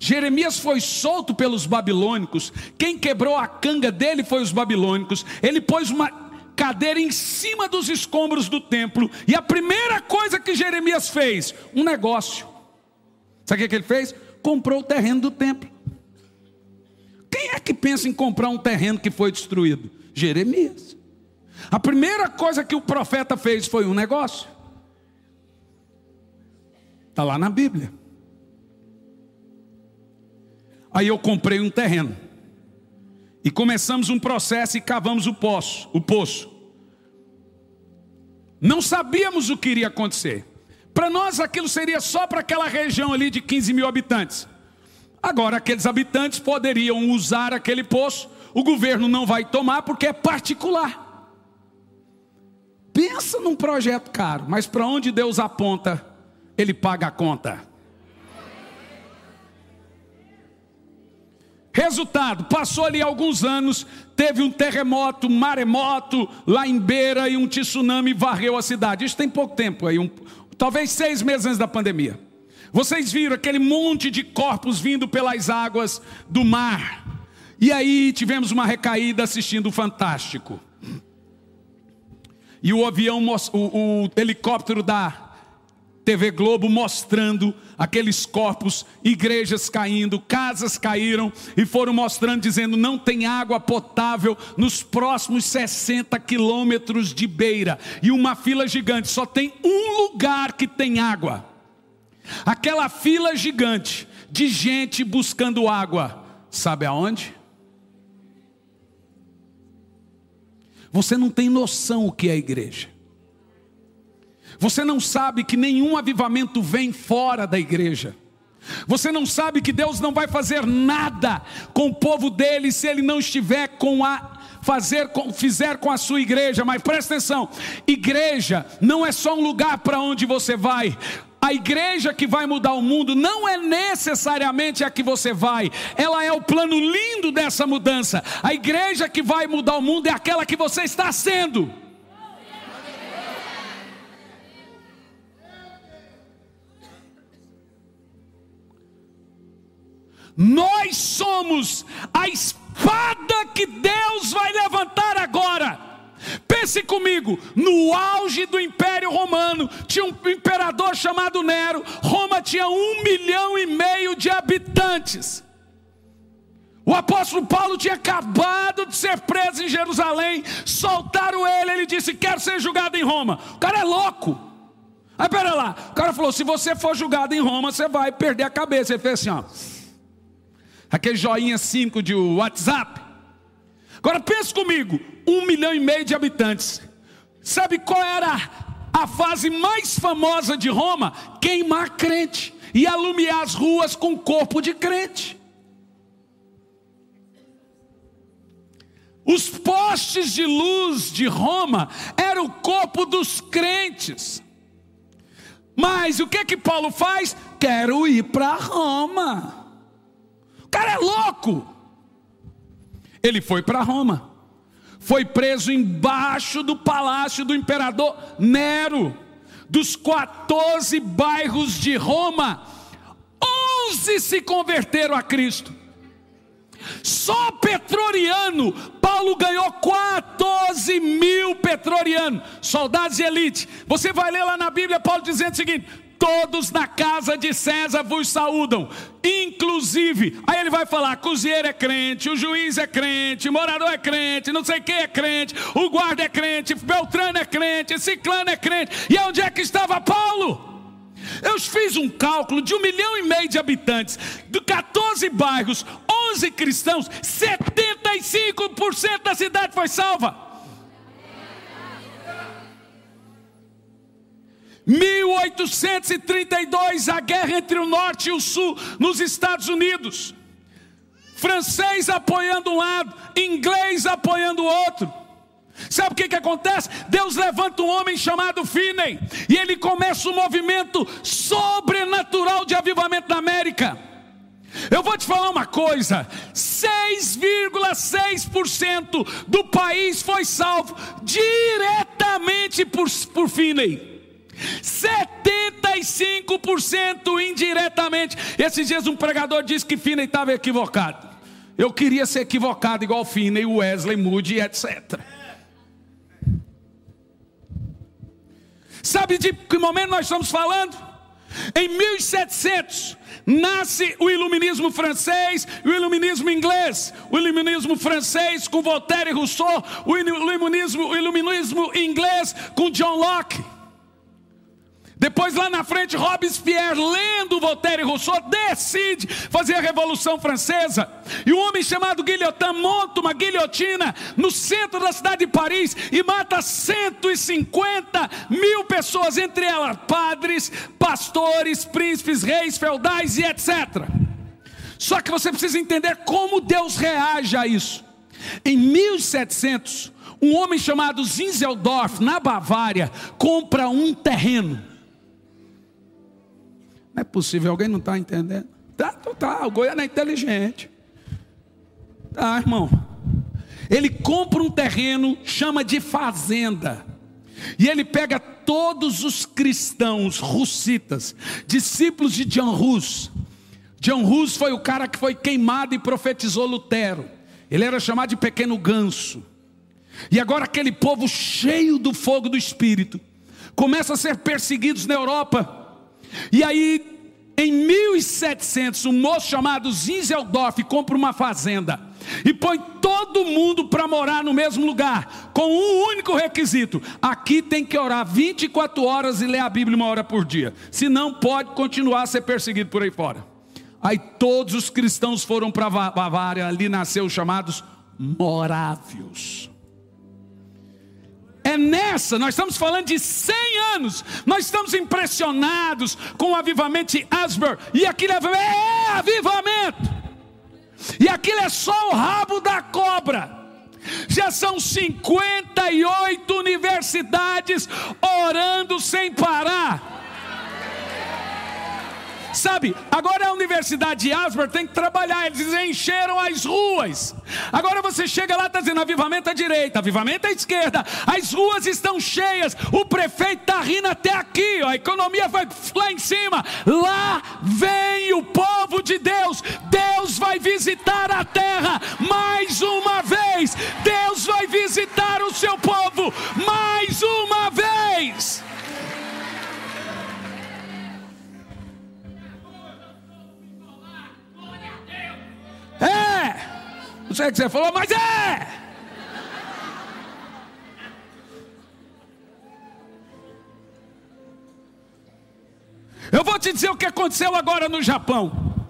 Jeremias foi solto pelos babilônicos. Quem quebrou a canga dele foi os babilônicos. Ele pôs uma cadeira em cima dos escombros do templo. E a primeira coisa que Jeremias fez, um negócio. Sabe o que ele fez? Comprou o terreno do templo. Quem é que pensa em comprar um terreno que foi destruído? Jeremias. A primeira coisa que o profeta fez foi um negócio. Está lá na Bíblia. Aí eu comprei um terreno. E começamos um processo e cavamos o poço, o poço. Não sabíamos o que iria acontecer. Para nós aquilo seria só para aquela região ali de 15 mil habitantes. Agora aqueles habitantes poderiam usar aquele poço, o governo não vai tomar porque é particular. Pensa num projeto caro, mas para onde Deus aponta, Ele paga a conta. Resultado, passou ali alguns anos, teve um terremoto, um maremoto lá em Beira e um tsunami varreu a cidade. Isso tem pouco tempo aí, um, talvez seis meses antes da pandemia. Vocês viram aquele monte de corpos vindo pelas águas do mar. E aí tivemos uma recaída assistindo o Fantástico. E o avião, o, o helicóptero da TV Globo mostrando aqueles corpos, igrejas caindo, casas caíram e foram mostrando, dizendo: não tem água potável nos próximos 60 quilômetros de beira, e uma fila gigante, só tem um lugar que tem água. Aquela fila gigante de gente buscando água, sabe aonde? Você não tem noção o que é igreja. Você não sabe que nenhum avivamento vem fora da igreja. Você não sabe que Deus não vai fazer nada com o povo dele se ele não estiver com a fazer com, fizer com a sua igreja, mas presta atenção, igreja não é só um lugar para onde você vai. A igreja que vai mudar o mundo não é necessariamente a que você vai, ela é o plano lindo dessa mudança. A igreja que vai mudar o mundo é aquela que você está sendo. Nós somos a espada que Deus vai levantar agora. Pense comigo, no auge do Império Romano, tinha um imperador chamado Nero. Roma tinha um milhão e meio de habitantes. O apóstolo Paulo tinha acabado de ser preso em Jerusalém. Soltaram ele, ele disse: Quero ser julgado em Roma. O cara é louco. Aí pera lá, o cara falou: Se você for julgado em Roma, você vai perder a cabeça. Ele fez assim: ó aquele joinha 5 de WhatsApp. Agora pense comigo, um milhão e meio de habitantes. Sabe qual era a fase mais famosa de Roma? Queimar crente e alumiar as ruas com corpo de crente. Os postes de luz de Roma eram o corpo dos crentes. Mas o que que Paulo faz? Quero ir para Roma. O cara é louco. Ele foi para Roma, foi preso embaixo do palácio do imperador Nero. Dos 14 bairros de Roma, 11 se converteram a Cristo. Só petroriano, Paulo ganhou 14 mil petrorianos, soldados de elite. Você vai ler lá na Bíblia, Paulo dizendo o seguinte: todos na casa de César vos saúdam, inclusive, aí ele vai falar: cozinheiro é crente, o juiz é crente, morador é crente, não sei quem é crente, o guarda é crente, Beltrano é crente, Ciclano é crente, e onde é que estava Paulo? Eu fiz um cálculo de um milhão e meio de habitantes, de 14 bairros, 11 cristãos, 75% da cidade foi salva. 1832, a guerra entre o norte e o sul nos Estados Unidos. Francês apoiando um lado, inglês apoiando o outro. Sabe o que, que acontece? Deus levanta um homem chamado Finney e ele começa um movimento sobrenatural de avivamento na América. Eu vou te falar uma coisa: 6,6% do país foi salvo diretamente por, por Finney. 75% indiretamente. Esses dias um pregador disse que Finney estava equivocado. Eu queria ser equivocado igual Finney, Wesley, Moody, etc. Sabe de que momento nós estamos falando? Em 1700 nasce o iluminismo francês e o iluminismo inglês. O iluminismo francês com Voltaire e Rousseau, o iluminismo, o iluminismo inglês com John Locke. Depois, lá na frente, Robespierre, lendo Voltaire e Rousseau, decide fazer a Revolução Francesa. E um homem chamado Guillotin monta uma guilhotina no centro da cidade de Paris e mata 150 mil pessoas, entre elas padres, pastores, príncipes, reis, feudais e etc. Só que você precisa entender como Deus reage a isso. Em 1700, um homem chamado Zinzeldorf, na Bavária, compra um terreno não é possível, alguém não está entendendo. Tá, tá, tá, o Goiânia é inteligente. Tá, irmão. Ele compra um terreno, chama de fazenda. E ele pega todos os cristãos russitas, discípulos de John Rus. John Rus foi o cara que foi queimado e profetizou Lutero. Ele era chamado de pequeno ganso. E agora aquele povo cheio do fogo do Espírito começa a ser perseguidos na Europa e aí, em 1700, um moço chamado Zinzeldorf compra uma fazenda e põe todo mundo para morar no mesmo lugar, com um único requisito: aqui tem que orar 24 horas e ler a Bíblia uma hora por dia, senão pode continuar a ser perseguido por aí fora. Aí todos os cristãos foram para Bavária, ali nasceu os chamados morávios. É nessa, nós estamos falando de 100 anos, nós estamos impressionados com o avivamento de Asbury, e aquilo é, é avivamento, e aquilo é só o rabo da cobra. Já são 58 universidades orando sem parar. Sabe, agora a Universidade de Asbury tem que trabalhar, eles encheram as ruas. Agora você chega lá, está dizendo avivamento à direita, avivamento à esquerda, as ruas estão cheias, o prefeito está rindo até aqui, a economia vai lá em cima. Lá vem o povo de Deus, Deus vai visitar a terra mais uma vez, Deus vai visitar o seu povo mais uma vez. Não sei o que você falou, mas é! Eu vou te dizer o que aconteceu agora no Japão.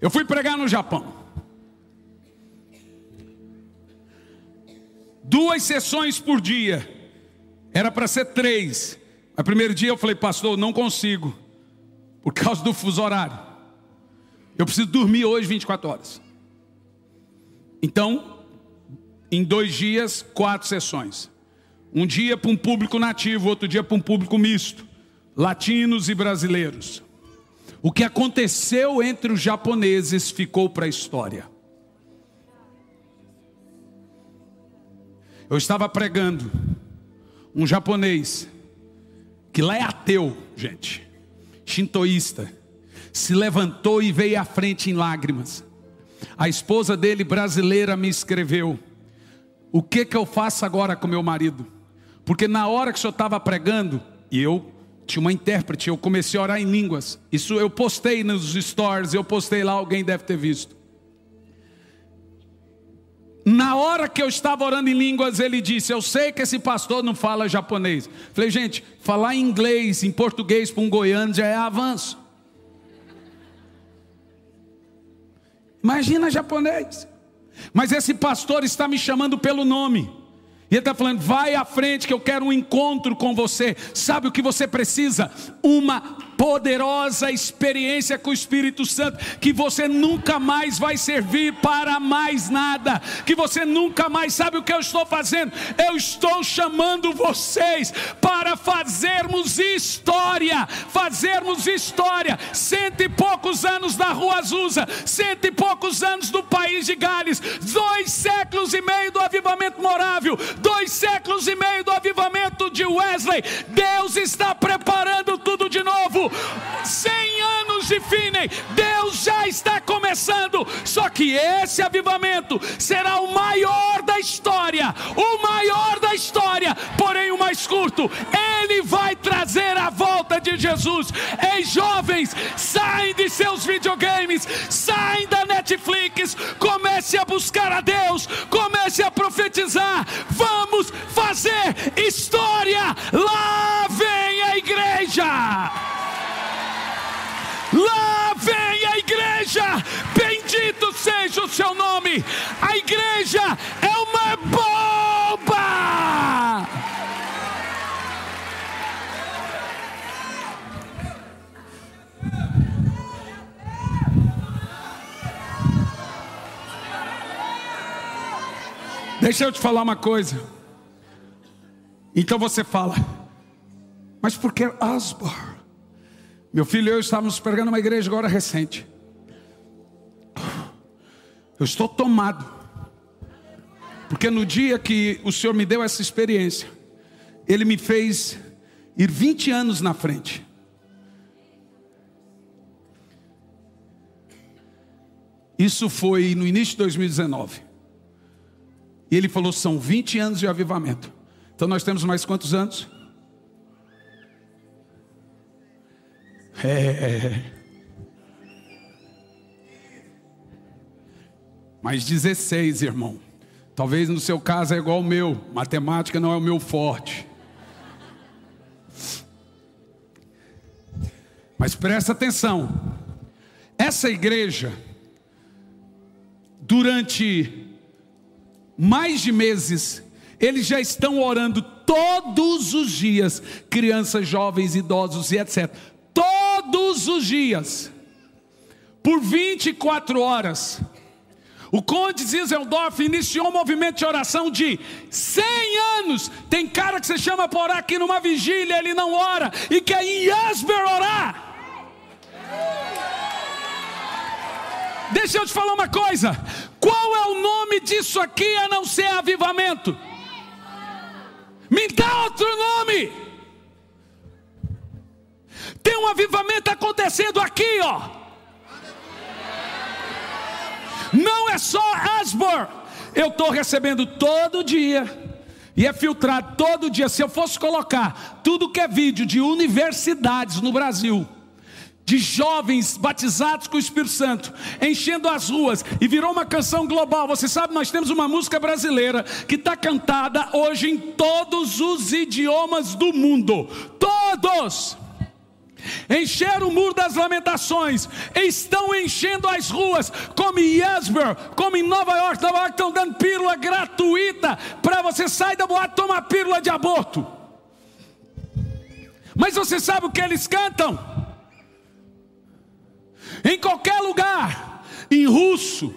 Eu fui pregar no Japão. Duas sessões por dia. Era para ser três. Mas primeiro dia eu falei, pastor, não consigo. Por causa do fuso horário. Eu preciso dormir hoje 24 horas. Então, em dois dias, quatro sessões. Um dia para um público nativo, outro dia para um público misto, latinos e brasileiros. O que aconteceu entre os japoneses ficou para a história. Eu estava pregando um japonês que lá é ateu, gente, shintoísta se levantou e veio à frente em lágrimas. A esposa dele, brasileira, me escreveu: O que que eu faço agora com meu marido? Porque na hora que o senhor estava pregando, e eu tinha uma intérprete, eu comecei a orar em línguas. Isso eu postei nos stories, eu postei lá, alguém deve ter visto. Na hora que eu estava orando em línguas, ele disse: Eu sei que esse pastor não fala japonês. Falei, gente, falar inglês, em português para um goiano já é avanço. Imagina japonês. Mas esse pastor está me chamando pelo nome. E ele está falando: vai à frente que eu quero um encontro com você. Sabe o que você precisa? Uma poderosa experiência com o Espírito Santo, que você nunca mais vai servir para mais nada, que você nunca mais sabe o que eu estou fazendo. Eu estou chamando vocês para fazermos história, fazermos história. Cento e poucos anos da Rua Azusa, cento e poucos anos do país de Gales, dois séculos e meio do avivamento morável, dois séculos e meio do avivamento de Wesley. Deus está preparando tudo de novo. Cem anos de definem. Deus já está começando. Só que esse avivamento será o maior da história, o maior da história, porém o mais curto. Ele vai trazer a volta de Jesus. Ei, jovens, saem de seus videogames, saem da Netflix, comece a buscar a Deus, comece a profetizar. Vamos fazer história. Lá bendito seja o seu nome. A igreja é uma bomba. Deixa eu te falar uma coisa. Então você fala, mas por que Asbor? Meu filho e eu estávamos pregando uma igreja agora recente. Eu estou tomado. Porque no dia que o Senhor me deu essa experiência, Ele me fez ir 20 anos na frente. Isso foi no início de 2019. E ele falou: são 20 anos de avivamento. Então nós temos mais quantos anos? É. Mais 16, irmão. Talvez no seu caso é igual o meu. Matemática não é o meu forte. Mas presta atenção. Essa igreja, durante mais de meses, eles já estão orando todos os dias, crianças, jovens, idosos e etc todos os dias, por 24 horas. O Conde Zizeldorf iniciou um movimento de oração de 100 anos. Tem cara que você chama por orar aqui numa vigília, ele não ora, e quer em Yasber orar. Deixa eu te falar uma coisa: qual é o nome disso aqui a não ser avivamento? Me dá outro nome. Tem um avivamento acontecendo aqui, ó. Não é só Asbor. Eu estou recebendo todo dia. E é filtrado todo dia. Se eu fosse colocar tudo que é vídeo de universidades no Brasil, de jovens batizados com o Espírito Santo, enchendo as ruas, e virou uma canção global. Você sabe, nós temos uma música brasileira que está cantada hoje em todos os idiomas do mundo. Todos! Encheram o muro das lamentações, estão enchendo as ruas, como em Yesber, como em Nova York, Nova York estão dando pílula gratuita para você sair da boate tomar pílula de aborto. Mas você sabe o que eles cantam? Em qualquer lugar, em russo,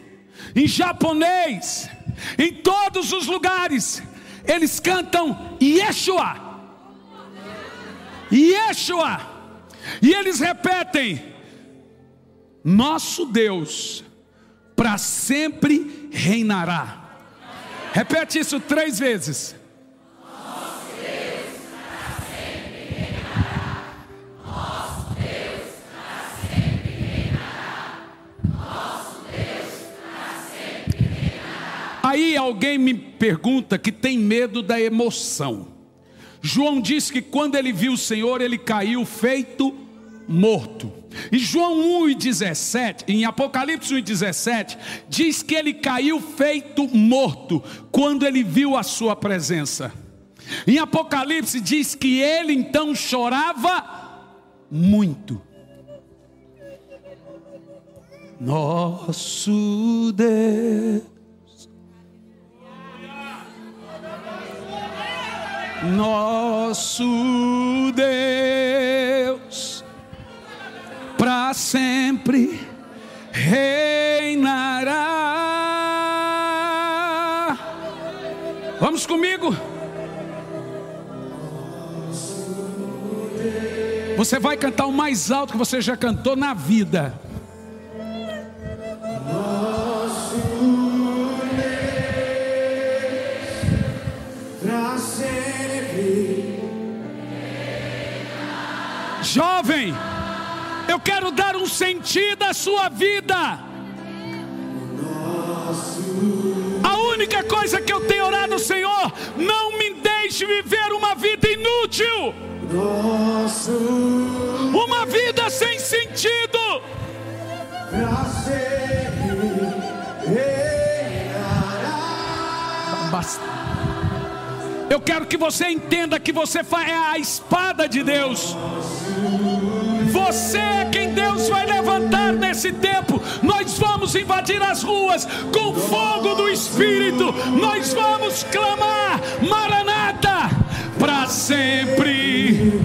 em japonês, em todos os lugares, eles cantam Yeshua. Yeshua. E eles repetem: Nosso Deus para sempre reinará. Repete isso três vezes. Aí alguém me pergunta que tem medo da emoção. João diz que quando ele viu o Senhor, ele caiu feito morto. E João 1 e 17, em Apocalipse 1 e 17, diz que ele caiu feito morto quando ele viu a sua presença. Em Apocalipse diz que ele então chorava muito. Nosso Deus nosso Deus para sempre reinará. Vamos comigo. Você vai cantar o mais alto que você já cantou na vida. Eu quero dar um sentido à sua vida. A única coisa que eu tenho orado, Senhor, não me deixe viver uma vida inútil. Uma vida sem sentido. Eu quero que você entenda que você é a espada de Deus. Você é quem Deus vai levantar nesse tempo. Nós vamos invadir as ruas com fogo do Espírito. Nós vamos clamar: Maranata, para sempre.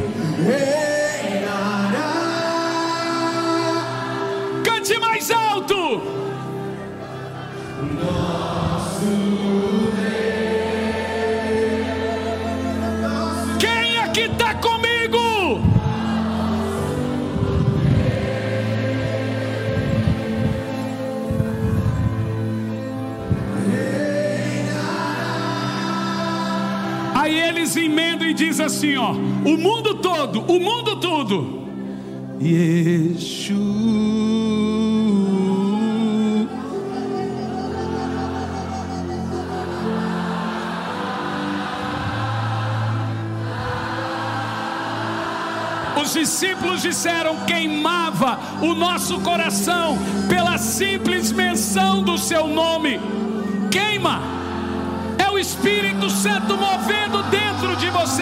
Eles emendam e diz assim, ó, o mundo todo, o mundo todo. Yeshua. Os discípulos disseram: queimava o nosso coração pela simples menção do seu nome. Queima, é o Espírito Santo movendo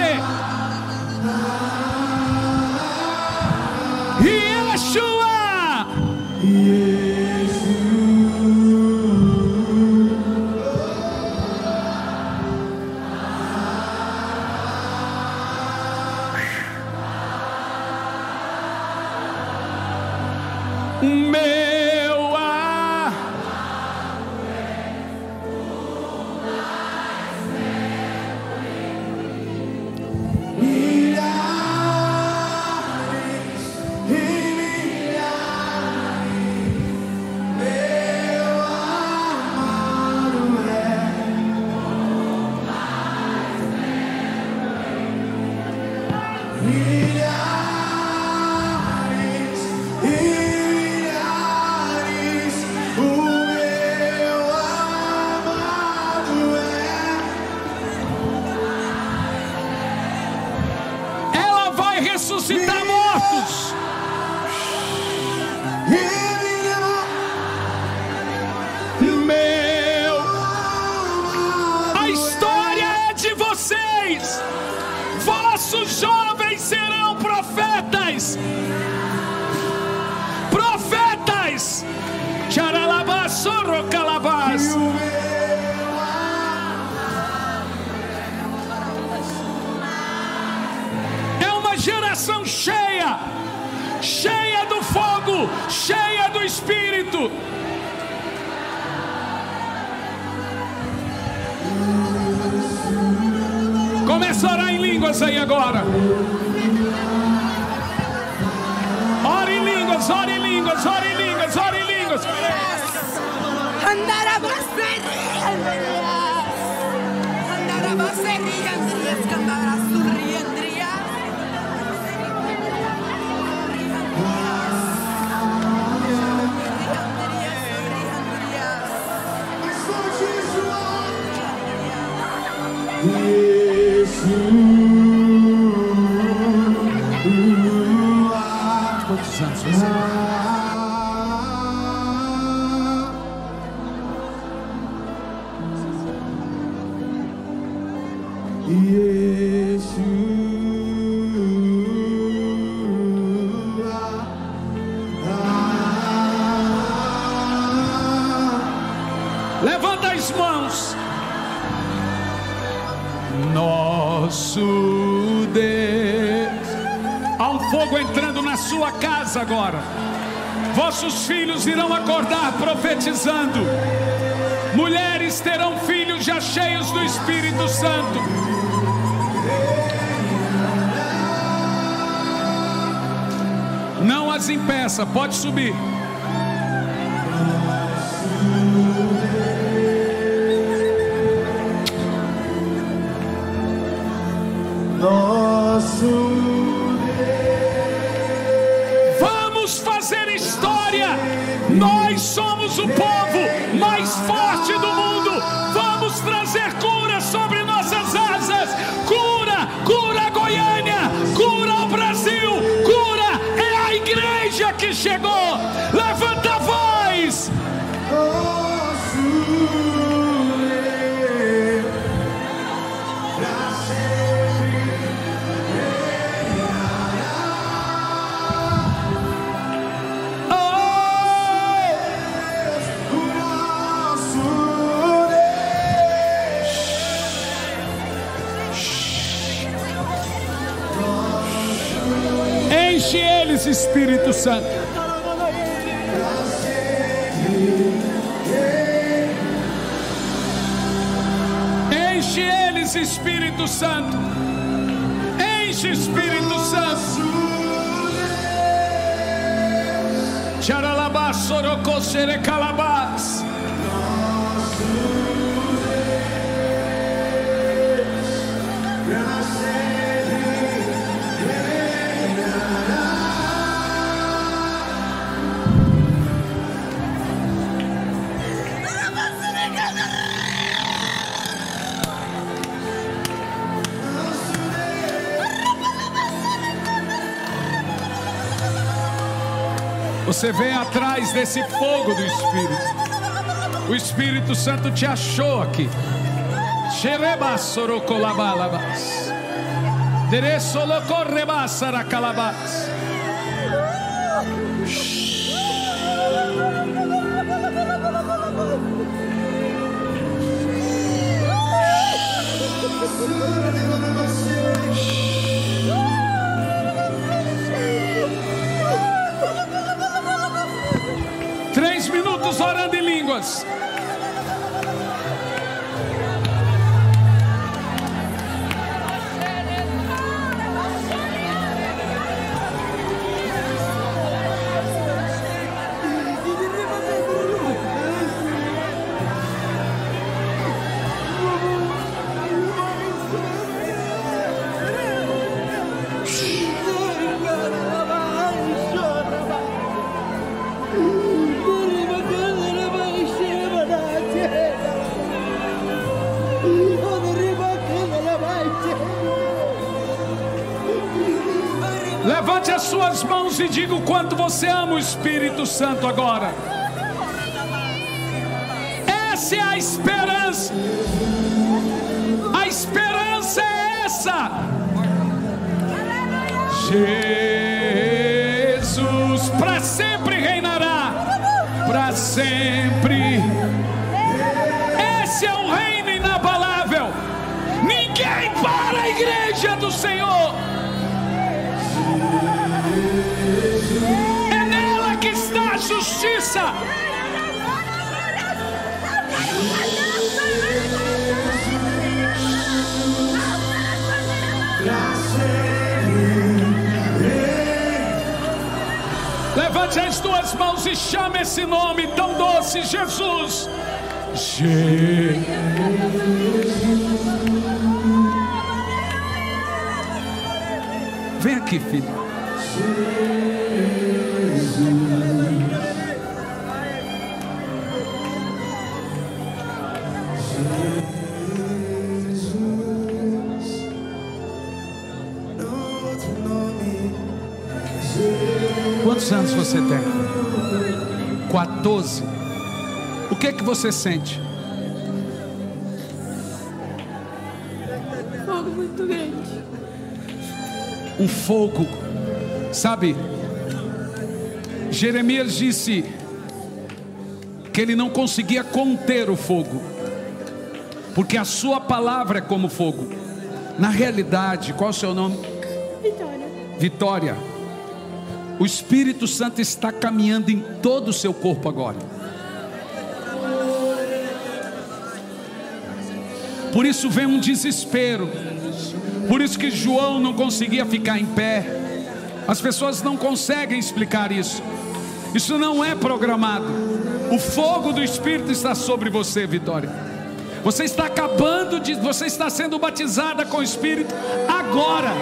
de Quantos casa agora. Vossos filhos irão acordar profetizando. Mulheres terão filhos já cheios do Espírito Santo. Não as impeça, pode subir. Espírito Santo. Enche eles, Espírito Santo. Enche, Espírito Santo. Charalabás, sorocô, serecalabás. Você vem atrás desse fogo do Espírito. O Espírito Santo te achou aqui. Xerebassorocolabas. Deresolocorrebassaracalabas. Três orando em línguas. Suas mãos e diga o quanto você ama o Espírito Santo agora. Essa é a esperança. A esperança é essa. Jesus para sempre reinará. Para sempre. Esse é o reino inabalável. Ninguém para a igreja do Senhor. É nela que está a justiça. Levante as tuas mãos e chame esse nome tão doce, Jesus. Je- Vem aqui, filho. Você tem? 14. O que é que você sente? Fogo muito grande. um fogo, sabe? Jeremias disse que ele não conseguia conter o fogo, porque a sua palavra é como fogo. Na realidade, qual é o seu nome? Vitória. Vitória. O Espírito Santo está caminhando em todo o seu corpo agora. Por isso vem um desespero. Por isso que João não conseguia ficar em pé. As pessoas não conseguem explicar isso. Isso não é programado. O fogo do Espírito está sobre você, Vitória. Você está acabando de, você está sendo batizada com o Espírito agora.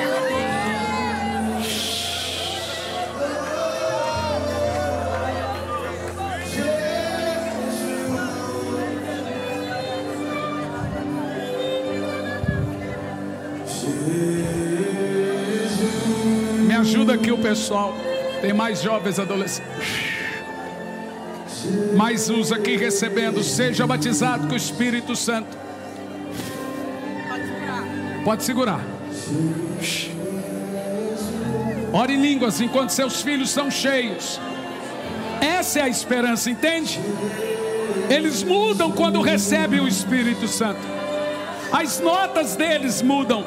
Pessoal. Tem mais jovens adolescentes. Mais uns aqui recebendo. Seja batizado com o Espírito Santo. Pode segurar. Ore em línguas enquanto seus filhos são cheios. Essa é a esperança, entende? Eles mudam quando recebem o Espírito Santo. As notas deles mudam.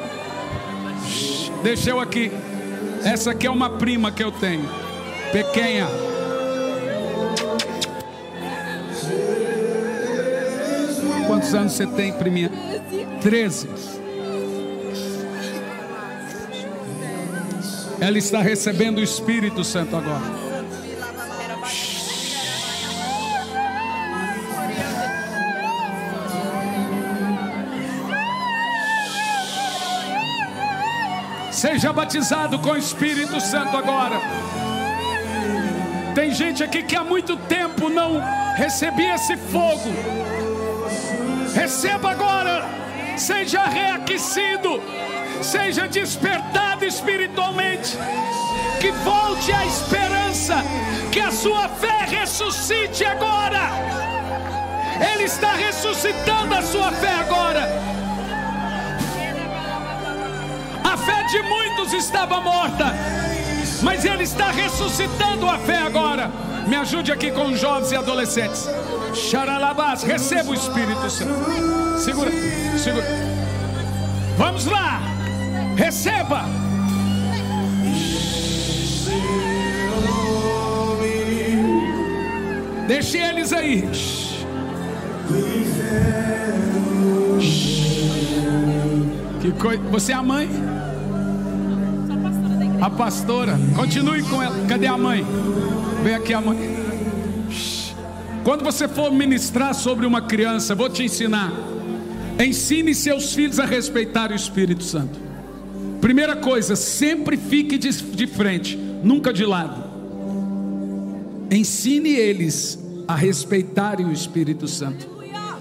Deixa eu aqui. Essa aqui é uma prima que eu tenho. Pequena. Quantos anos você tem, priminha? Treze. Ela está recebendo o Espírito Santo agora. Seja batizado com o Espírito Santo agora. Tem gente aqui que há muito tempo não recebia esse fogo. Receba agora. Seja reaquecido. Seja despertado espiritualmente. Que volte a esperança. Que a sua fé ressuscite agora. Ele está ressuscitando a sua fé agora. De muitos estava morta, mas Ele está ressuscitando a fé agora. Me ajude aqui com jovens e adolescentes. Xaralabás, receba o Espírito Santo. Segura, segura. Vamos lá, receba. Deixe eles aí. Que coisa. Você é a mãe? A pastora, continue com ela. Cadê a mãe? Vem aqui a mãe. Quando você for ministrar sobre uma criança, vou te ensinar. Ensine seus filhos a respeitar o Espírito Santo. Primeira coisa, sempre fique de, frente, nunca de lado. Ensine eles a respeitarem o Espírito Santo.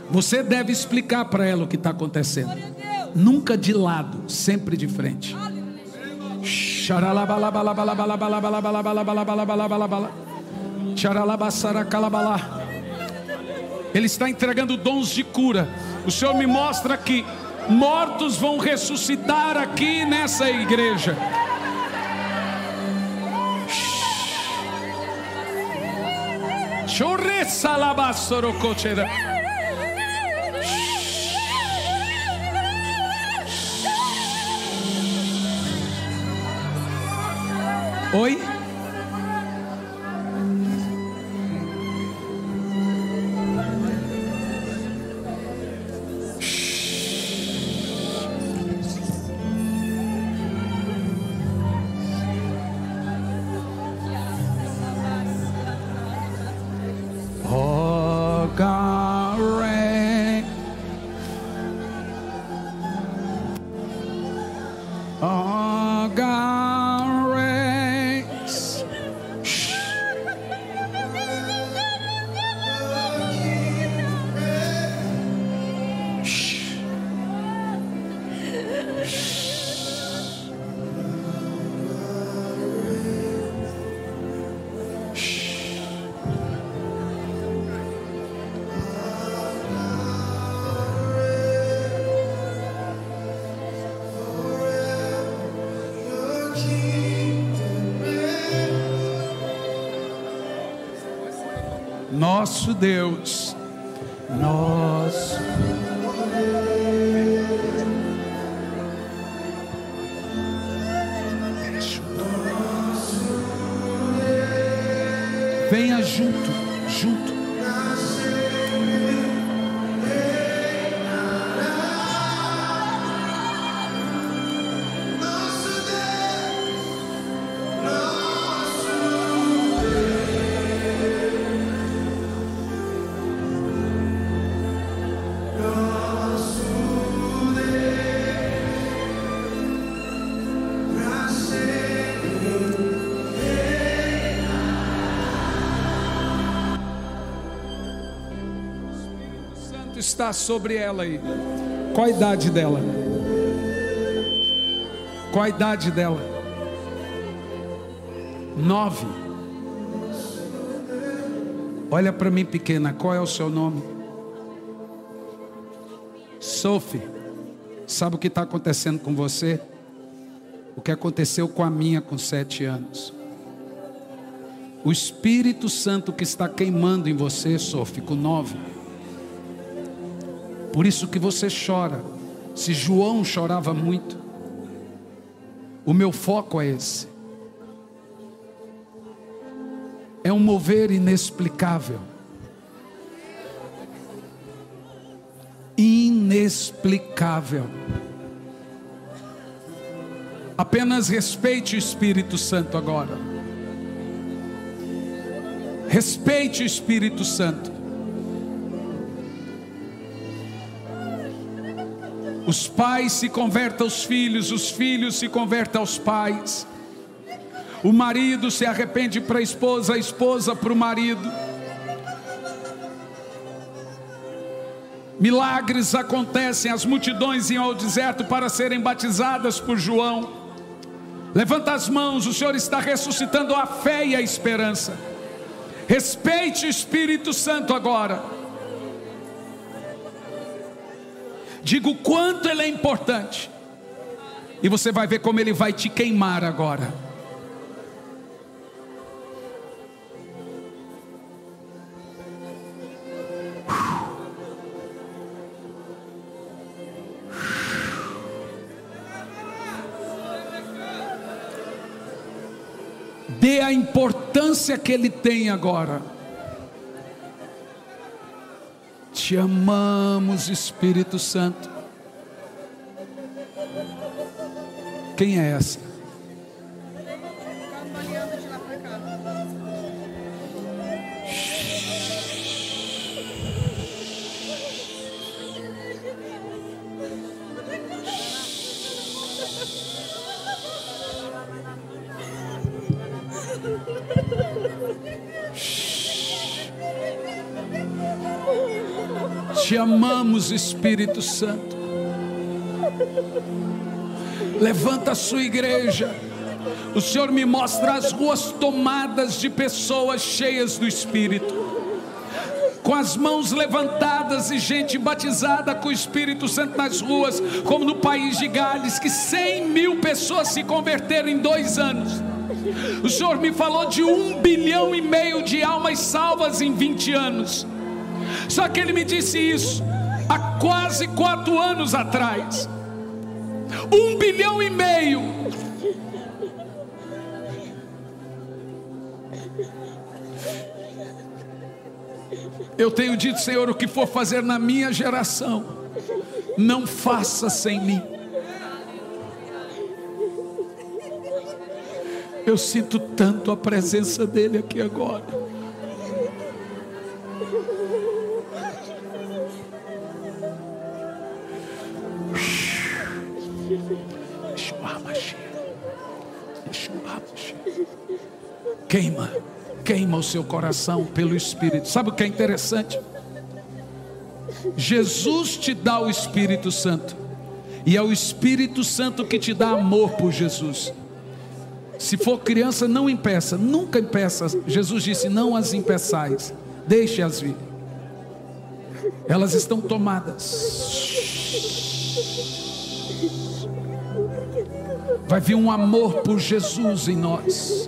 Você deve explicar para ela o que está acontecendo. Nunca de lado, sempre de frente. Ele está entregando dons de cura. O Senhor me mostra que mortos vão ressuscitar aqui nessa igreja. Chorressa labassorocochera. Oi? Nosso Deus, está sobre ela aí? Qual a idade dela? Qual a idade dela? Nove. Olha para mim, pequena, qual é o seu nome? Sophie. Sabe o que está acontecendo com você? O que aconteceu com a minha com sete anos. O Espírito Santo que está queimando em você, Sophie, com nove. Por isso que você chora. Se João chorava muito, o meu foco é esse. É um mover inexplicável. Inexplicável. Apenas respeite o Espírito Santo agora. Respeite o Espírito Santo. Os pais se convertem aos filhos, os filhos se convertem aos pais. O marido se arrepende para a esposa, a esposa para o marido. Milagres acontecem, as multidões iam ao deserto para serem batizadas por João. Levanta as mãos, o Senhor está ressuscitando a fé e a esperança. Respeite o Espírito Santo agora. Diga o quanto ele é importante. E você vai ver como ele vai te queimar agora. A importância que ele tem agora. Te amamos, Espírito Santo. Quem é essa? Te amamos, Espírito Santo. Levanta a sua igreja. O Senhor me mostra as ruas tomadas de pessoas cheias do Espírito, com as mãos levantadas e gente batizada com o Espírito Santo nas ruas, como no país de Gales, que 100 mil pessoas se converteram em dois anos. O Senhor me falou de um bilhão e meio de almas salvas em 20 anos. Só que ele me disse isso há quase quatro anos atrás. Um bilhão e meio. Eu tenho dito, Senhor, o que for fazer na minha geração, não faça sem mim. Eu sinto tanto a presença dEle aqui agora. Queima, queima o seu coração pelo Espírito. Sabe o que é interessante? Jesus te dá o Espírito Santo, e é o Espírito Santo que te dá amor por Jesus. Se for criança, não impeça, nunca impeça. Jesus disse: Não as impeçais, deixe-as vir. Elas estão tomadas. Vai vir um amor por Jesus em nós.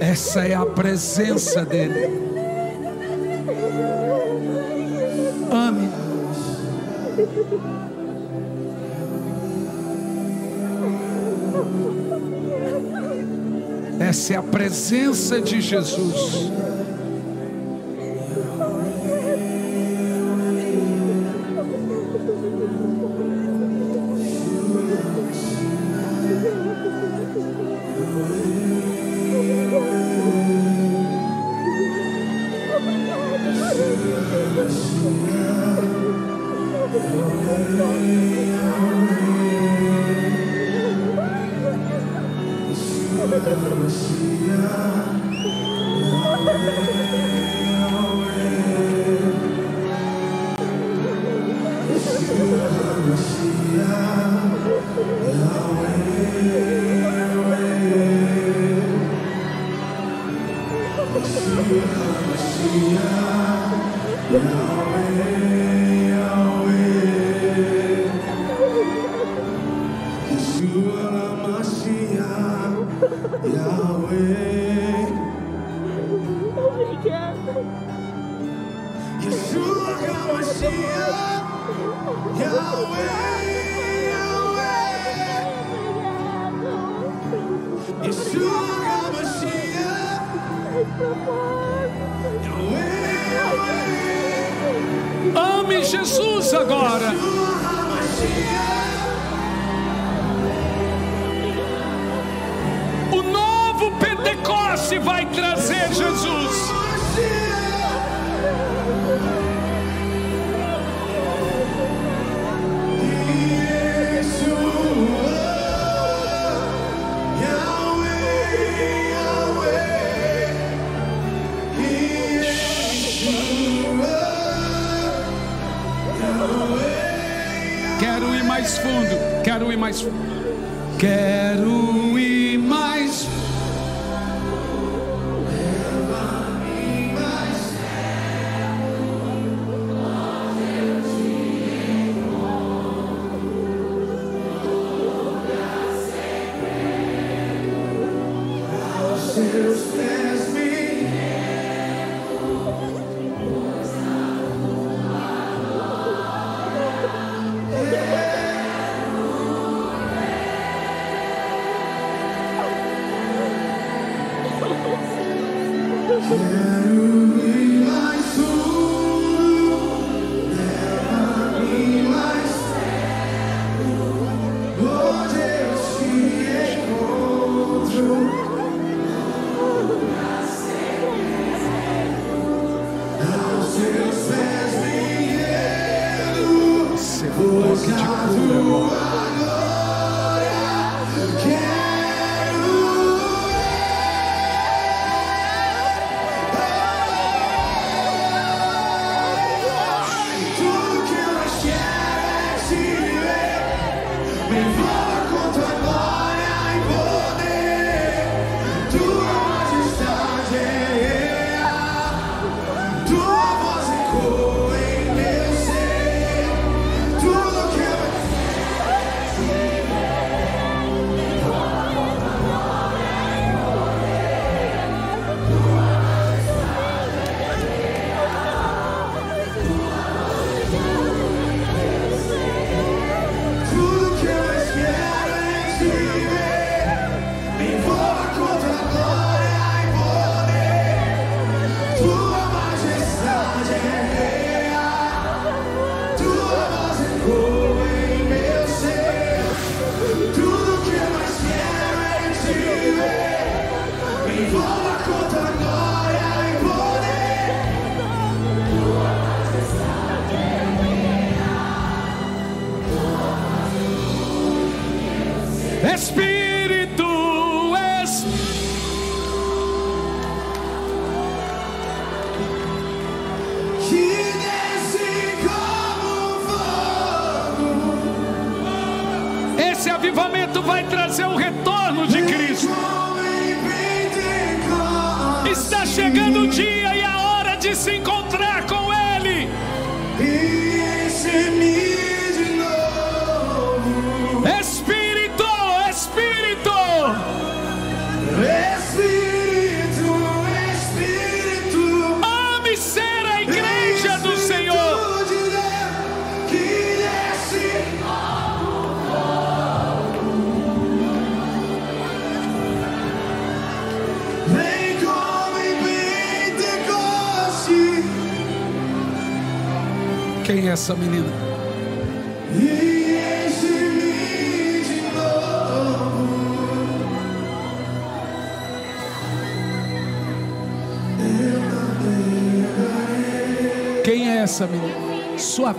Essa é a presença dEle. Ame. Presença de Jesus.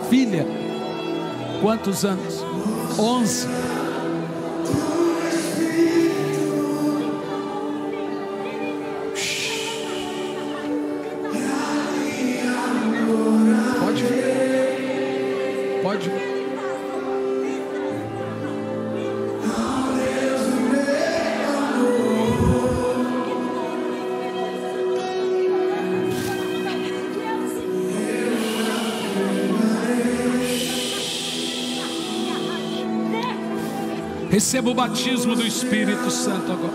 Filha. Quantos anos? Receba o batismo do Espírito Santo agora.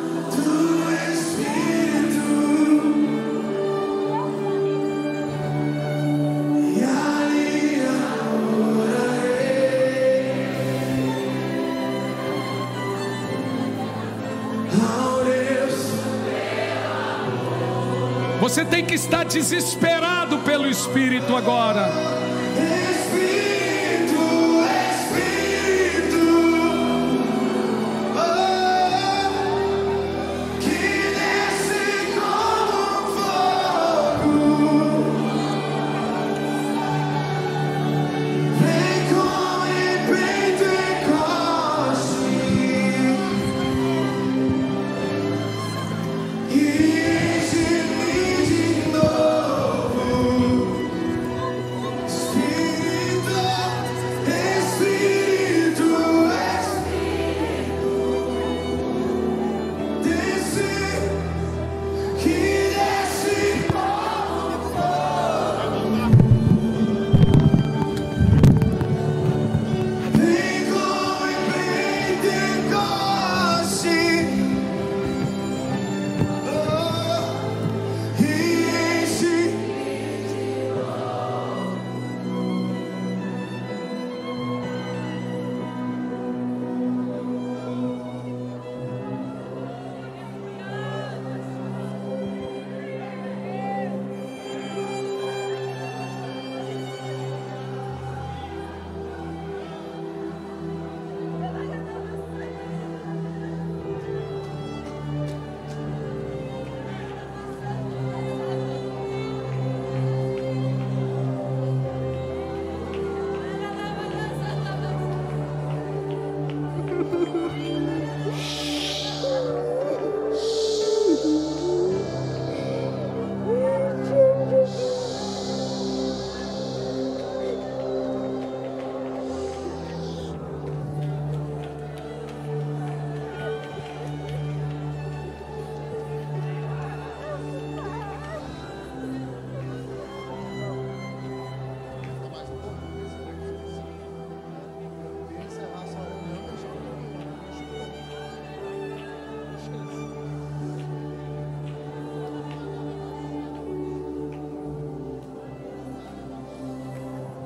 Você tem que estar desesperado pelo Espírito agora.